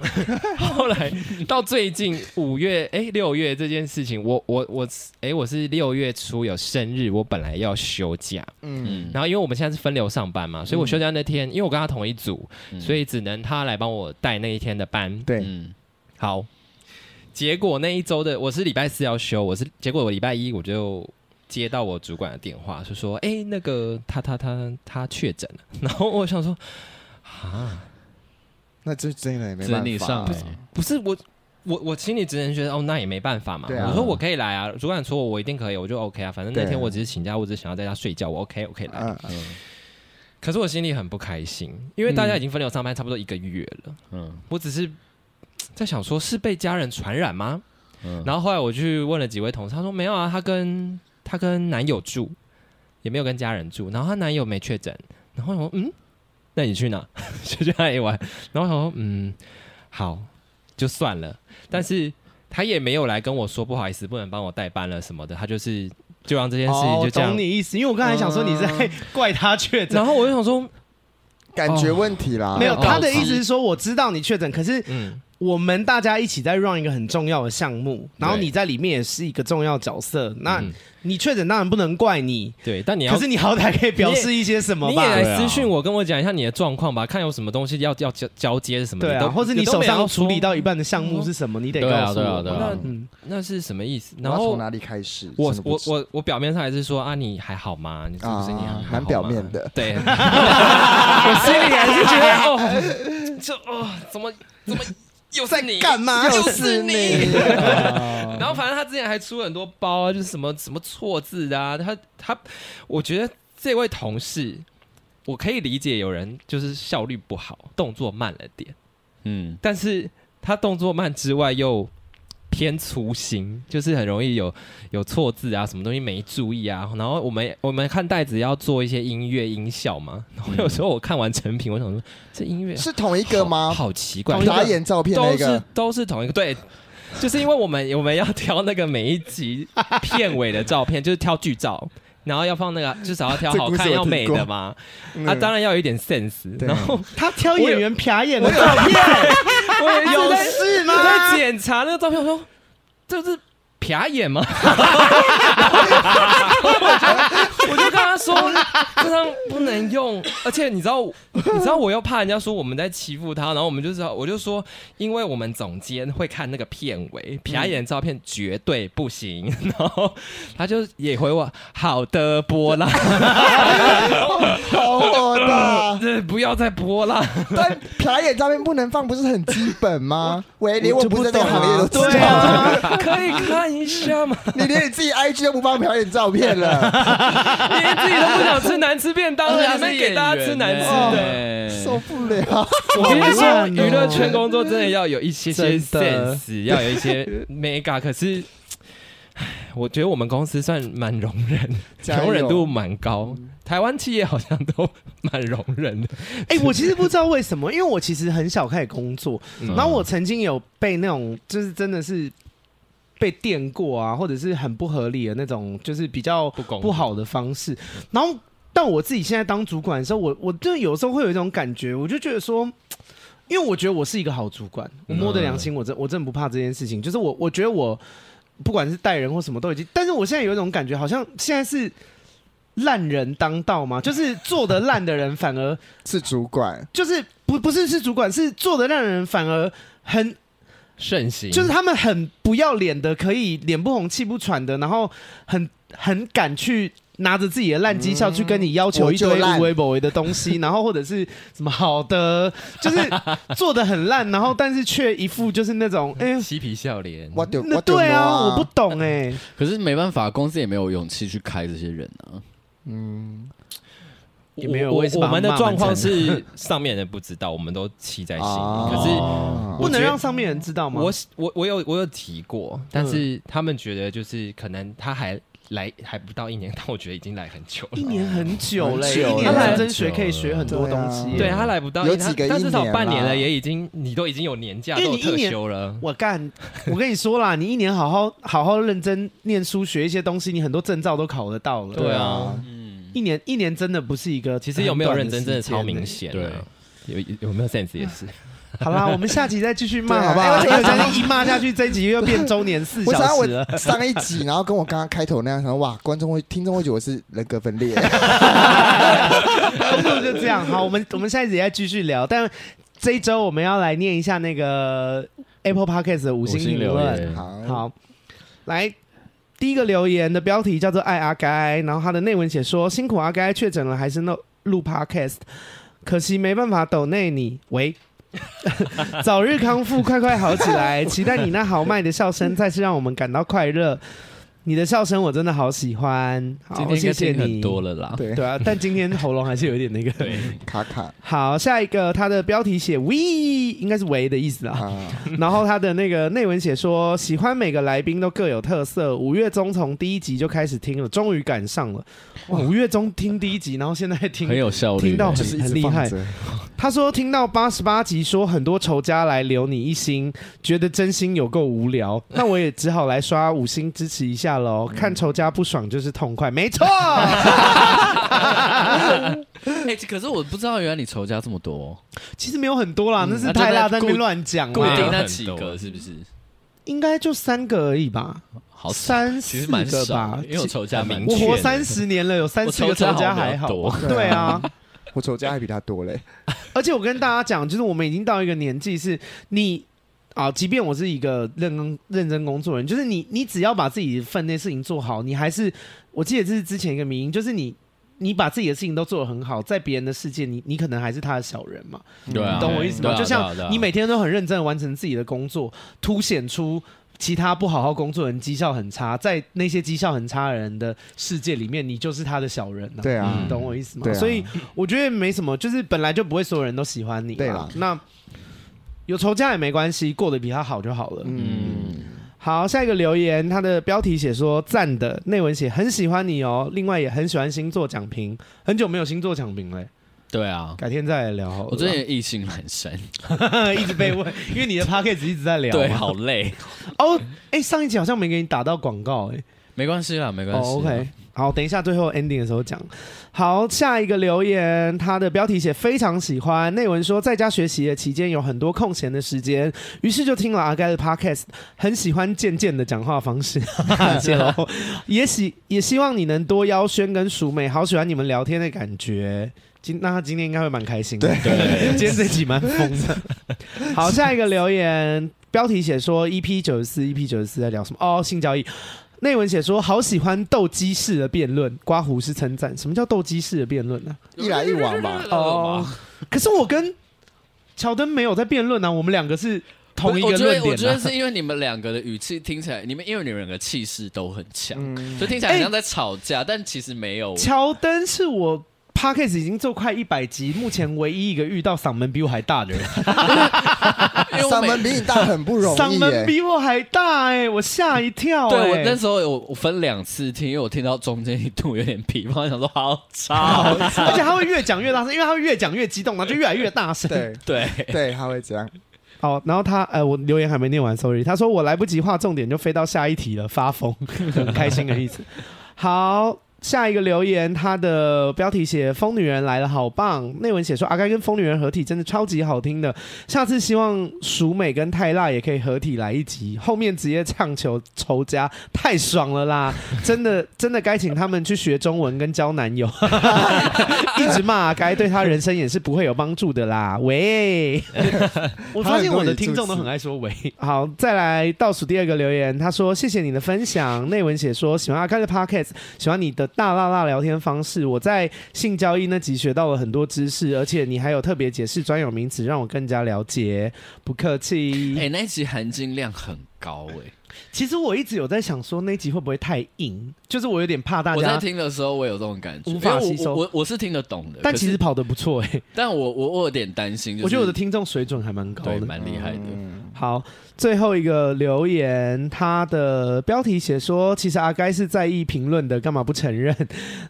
D: [laughs] 后来到最近五月，哎，六月这件事情，我我我，哎，我是六月初有生日，我本来要休假，
C: 嗯，
D: 然后因为我们现在是分流上班嘛，所以我休假那天，因为我跟他同一组，所以只能他来帮我带那一天的班。
C: 对，
B: 嗯，
D: 好。结果那一周的我是礼拜四要休，我是结果我礼拜一我就接到我主管的电话，就说：“哎，那个他他他他确诊了。[laughs] ”然后我想说：“啊，
C: 那这真的也
B: 没
C: 办法
D: 不是我我我心里只能觉得哦，那也没办法嘛。
C: 对啊
D: 我说我可以来啊，主管说我我一定可以，我就 OK 啊。反正那天我只是请假，我只是想要在家睡觉，我 OK 我可以来。
C: 嗯
B: 嗯
D: 可是我心里很不开心，因为大家已经分流上班差不多一个月了，
B: 嗯
D: 我只是 [tsk] 在想说，是被家人传染吗？
B: 嗯，
D: 然后后来我去问了几位同事，他说没有啊，他跟他跟男友住，也没有跟家人住。然后他男友没确诊。然后我说嗯，那你去哪？就 [laughs] 去那里玩。然后我想说嗯，好，就算了。但是他也没有来跟我说不好意思，不能帮我代班了什么的。他就是就让这件事情
A: 哦
D: 就这样。
A: 懂你意思，因为我刚才想说你是在 [laughs] 怪他确诊，
D: 然后我就想说，
C: 感觉问题啦，
A: 没有，
D: 哦
A: 他的意思是说我知道你确诊，可是
D: 嗯，
A: 我们大家一起在 run 一个很重要的项目，然后你在里面也是一个重要角色，那
D: 嗯
A: 你确诊当然不能怪你，
D: 对，但你要
A: 可是你好歹可以表示一些什么吧？
D: 你也
B: 来
D: 私讯我，跟我讲一下你的状况吧，看有什么东西要要交交接什么的，
A: 对啊，或者你手上处理到一半的项目是什么，你得告诉我。
B: 对啊对啊
D: 那
A: 嗯，
D: 那是什么意思？
C: 然
D: 然后
C: 后从哪里开始？
D: 我我我我表面上还是说啊，你还好吗？你是不是你
C: 蛮表面的
D: 对，[laughs] [laughs] 我心里还是觉得哦，这哦，怎么怎么又在你
A: 干嘛？
D: 又
C: 就是。
D: 你，然后反正他之前还出了很多包啊，就是什么什么错字啊，他他，我觉得这位同事，我可以理解有人就是效率不好，动作慢了点，
B: 嗯，
D: 但是他动作慢之外又偏粗心，就是很容易有有错字啊，什么东西没注意啊。然后我们我们看袋子要做一些音乐音效嘛，然后有时候我看完成品，我想说这音乐
C: 是同一个吗
D: 好？好奇怪，
C: 打眼照片
D: 都是
C: 那个，
D: 都是同一个，对，就是因为我们我们要挑那个每一集片尾的照片，就是挑剧照，然后要放那个 [laughs] 至少要挑好看要美的嘛，
C: 嗯
D: 啊，当然要有一点 sense，然后
A: 他挑演员瞟眼的照片，[laughs]
D: 我也
A: 有
D: 在
A: 事吗？
D: 我在检查那个照片，我说这是瞟眼吗？我就跟他说这张不能用，而且你知道，你知道我又怕人家说我们在欺负他，然后我们就知道，我就说，因为我们总监会看那个片尾，瞟眼照片绝对不行。然后他就也回我好的波浪，
C: 好火的。
D: 对不要再波浪。
C: 但瞟眼照片不能放，不是很基本吗？喂，连我不是在这个行业都知
A: 对
C: 道，
A: 啊，
D: 可以看一下嘛？[laughs]
C: 你连你自己 IG 都不放瞟眼照片了，[laughs]
D: 你连自己都不想吃难吃便当了，[laughs] 还没给大家吃难吃的。
C: 受不了。
D: 我跟你
A: 说，
D: 娱乐圈工作真的要有一些些 sense，要有一些 mega。可是，我觉得我们公司算蛮容忍，容忍度蛮高。台湾企业好像都蛮容忍的。
A: 哎、我其实不知道为什么，因为我其实很小开始工作，
D: 嗯
A: 然后我曾经有被那种就是真的是被电过啊，或者是很不合理的那种，就是比较
D: 不
A: 好的方式。然后，但我自己现在当主管的时候，我我就有时候会有一种感觉，我就觉得说，因为我觉得我是一个好主管，我摸着良心，我真我真的不怕这件事情。就是我我觉得我不管是带人或什么都已经，但是我现在有一种感觉，好像现在是烂人当道嘛，就是做的烂的人反而 [laughs]
C: 是主管，
A: 就是不不是是主管，是做的烂的人反而很
D: 盛行，
A: 就是他们很不要脸的，可以脸不红气不喘的，然后很很敢去。拿着自己的烂绩效去跟你要求一堆无微不为的东西，然后或者是什么好的，就是做的很烂，然后但是却一副就是那种哎
D: 嬉皮笑脸。
C: 我
A: 那对啊，我不懂哎。[laughs]
B: 可是没办法，公司也没有勇气去开这些人啊。
C: 嗯，
A: 也没有。
D: 我我们的状况是上面人不知道，我们都气在心里。可是
A: 不能让上面人知道吗？
D: 我我我有我有提过，但是他们觉得就是可能他还。来还不到一年，[laughs] 但我觉得已经来很久了。
A: 一年很久了，一年认真学可以学很多东西。
D: 对他来不到，
C: 有几个，
D: 但至少半年了，也已经你都已经有年假，都有特休了。
A: 我干，我跟你说啦，你一年好好好好认真念书，学一些东西，你很多证照都考得到了。
D: 对啊，嗯，
A: 一年一年真的不是一个，
D: 其实有没有认真真的超明显。对，有有没有 sense 也是。[laughs]
A: 好啦，我们下集再继续骂，好不好？我相信一骂下去，这一集又变周年四小时了。
C: 上一集，然后跟我刚刚开头那样说，哇，观众会、听众会觉得我是人格分裂。[laughs]
A: 工作就这样。好，我们我们下一集再继续聊。但这一周我们要来念一下那个 Apple Podcast 的五星评论。好，好，来第一个留言的标题叫做“爱阿该”，然后他的内文写说：“辛苦阿该确诊了，还是录录 Podcast，可惜没办法抖内你。”喂。[laughs] 早日康复，快快好起来！期待你那豪迈的笑声再次让我们感到快乐。你的笑声我真的好喜欢，好，今天谢谢你。
B: 很多了啦，
A: 对对啊，但今天喉咙还是有一点那个
B: 对
C: 卡卡。
A: 好，下一个，他的标题写 “we”，应该是“喂”的意思啊。啊然后他的那个内文写说，喜欢每个来宾都各有特色。五月中从第一集就开始听了，终于赶上了。五月中听第一集，然后现在听
B: 很有效率，
A: 听到很很厉害。他说听到八十八集，说很多仇家来留你一星，觉得真心有够无聊。那我也只好来刷五星支持一下喽。看仇家不爽就是痛快，没错。[laughs]
B: 哎，可是我不知道原来你仇家这么多，
A: 其实没有很多啦，那是太辣在那边乱讲，
B: 固定那几个是不是？
A: 应该就三个而已吧，
B: 好
A: 三四个吧，
B: 因为我仇家明
A: 确。我活三十年了，有三四个仇家还好，对啊。[laughs]
C: 我仇家还比他多嘞，[laughs]
A: 而且我跟大家讲，就是我们已经到一个年纪，是你啊，即便我是一个认真认真工作人，就是你，你只要把自己分内事情做好，你还是，我记得这是之前一个名言，就是你，你把自己的事情都做得很好，在别人的世界，你你可能还是他的小人嘛，
B: 对啊，
A: 你懂我意思吗？就像你每天都很认真的完成自己的工作，凸显出。其他不好好工作的人绩效很差，在那些绩效很差的人的世界里面，你就是他的小人了。
C: 对啊，
A: 你懂我意思吗？所以我觉得没什么，就是本来就不会所有人都喜欢你。对啊，那有仇家也没关系，过得比他好就好了。嗯，好，下一个留言，他的标题写说赞的，内文写很喜欢你哦，另外也很喜欢星座奖评，很久没有星座奖评嘞。
B: 对啊，
A: 改天再来聊好了。
B: 我最近异性很深，[laughs]
A: 一直被问，因为你的 podcast 一直在聊。
B: 对，好累。
A: 哦，哎、欸，上一集好像没给你打到广告，哎，
B: 没关系啦，没关系。
A: Oh, OK，好，等一下最后 ending 的时候讲。好，下一个留言，他的标题写非常喜欢，内文说在家学习的期间有很多空闲的时间，于是就听了阿盖的 podcast，很喜欢渐渐的讲话方式。[laughs] [laughs] 谢喽，也希也希望你能多邀轩跟淑美，好喜欢你们聊天的感觉。今那他今天应该会蛮开心的，对，对，[laughs] 今天这集蛮疯的。好，下一个留言标题写说 EP 九十四，EP 九十四在聊什么？哦，性交易。内文写说好喜欢斗鸡式的辩论，刮胡是称赞。什么叫斗鸡式的辩论呢？
C: 一来一往嘛。[laughs]
A: 哦，可是我跟乔登没有在辩论啊，我们两个是同一个论点啊。
B: 我觉得是因为你们两个的语气听起来，你们因为你们两个气势都很强，嗯，所以听起来很像在吵架，欸，但其实没有。
A: 乔登是我。Podcast 已经做快一百集，目前唯一一个遇到嗓门比我还大的人。[laughs]
C: 嗓门比你大很不容易。
A: 嗓门比我还大哎、欸，我吓一跳、欸。
B: 对，我那时候有我分两次听，因为我听到中间一度有点疲惫，想说好吵，
A: 而且他会越讲越大声，因为他会越讲越激动，然后就越来越大声。
C: 对
B: 对
C: 对，他会这样。
A: 好，然后他呃，我留言还没念完，sorry。他说我来不及画重点就飞到下一题了，发疯，很开心的意思。好。下一个留言，他的标题写“疯女人来了，好棒”，内文写说阿该跟疯女人合体真的超级好听的，下次希望熟美跟泰辣也可以合体来一集，后面直接唱求仇家，太爽了啦！[laughs] 真的真的该请他们去学中文跟交男友，一直骂阿该对他人生也是不会有帮助的啦。喂，[laughs] 我发现我的听众都很爱说喂。好，再来倒数第二个留言，他说谢谢你的分享，内文写说喜欢阿该的 Podcast，喜欢你的。大辣辣聊天方式，我在性交易那集学到了很多知识，而且你还有特别解释专有名词，让我更加了解。不客气。
B: 哎、欸，那集含金量很高哎、欸。
A: 其实我一直有在想说，那集会不会太硬？就是我有点怕大家。
B: 我在听的时候，我有这种感觉，
A: 无法吸收。
B: 我我，我是听得懂的，
A: 但其实跑得不错哎、欸。
B: 但我我我有点担心、就是，
A: 我觉得我的听众水准还蛮高的，
B: 蛮厉害的。
A: 嗯、好。最后一个留言，他的标题写说：“其实阿该是在意评论的，干嘛不承认？”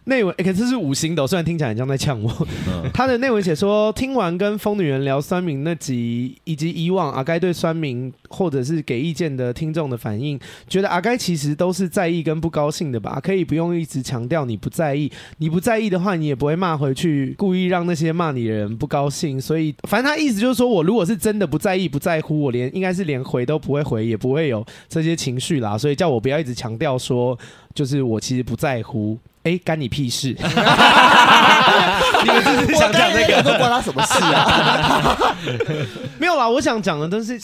A: 内文、欸、可是是五星的，虽然听起来很像在呛我。嗯、[laughs] 他的内文写说：“听完跟疯女人聊酸民那集，以及以往阿该对酸民或者是给意见的听众的反应，觉得阿该其实都是在意跟不高兴的吧？可以不用一直强调你不在意，你不在意的话，你也不会骂回去，故意让那些骂你的人不高兴。所以，反正他意思就是说我如果是真的不在意、不在乎，我连应该是连回。”都不会回，也不会有这些情绪啦，所以叫我不要一直强调说，就是我其实不在乎。哎，干你屁事！[laughs] 你们是想讲这个？
C: 都关他什么事啊？[laughs]
A: 没有啦，我想讲的都是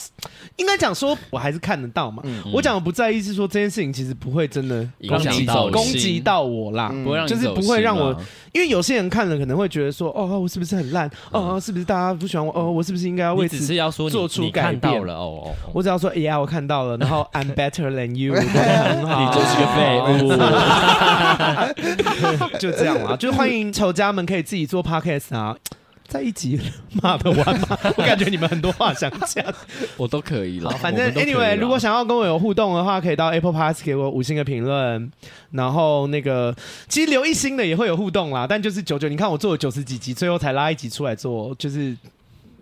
A: 应该讲说，我还是看得到嘛。嗯、我讲的不在意是说这件事情其实不会真的攻击到攻击到我啦，
B: 不会让
A: 就是不会让我，因为有些人看了可能会觉得说，哦，我是不是很烂？哦，是不是大家不喜欢我？哦，我是不是应该要为此是要说做出改变了？哦哦，我只要说，哎呀，我看到了，然后 [laughs] I'm better than you，很好，
B: 你就是个废物。[laughs]
A: 就这样啦，就欢迎仇家们可以自己做 podcast 啊，在一集骂得完吗？[laughs] 我感觉你们很多话想讲，[laughs]
B: 我都可以了。
A: 反正 anyway，如果想要跟我有互动的话，可以到 Apple Podcast 给我五星的评论。然后那个其实留一星的也会有互动啦，但就是九九，你看我做了九十几集，最后才拉一集出来做，就是。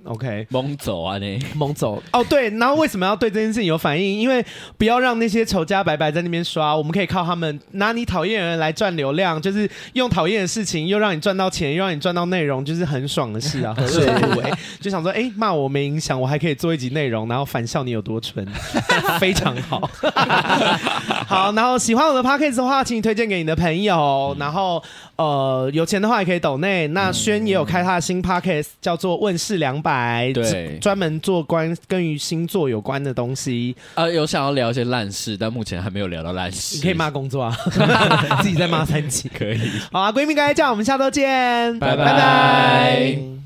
A: OK，
B: 蒙走啊你，
A: 蒙走哦对，然后为什么要对这件事情有反应？因为不要让那些仇家白白在那边刷，我们可以靠他们拿你讨厌的人来赚流量，就是用讨厌的事情又让你赚到钱，又让你赚到内容，就是很爽的事啊，何乐不为？就想说，哎，骂我没影响，我还可以做一集内容，然后反笑你有多蠢，[laughs] 非常好。[laughs] 好，然后喜欢我的 Podcast 的话，请你推荐给你的朋友，然后呃有钱的话也可以抖内。那轩也有开他的新 Podcast，叫做问世两百。对，专门做关跟于星座有关的东西。
B: 呃，有想要聊一些烂事，但目前还没有聊到烂事。
A: 你可以骂工作啊，[laughs] 自己在骂三级
B: 可以。
A: 好啊，闺蜜该叫，我们下周见，
B: 拜拜。拜拜。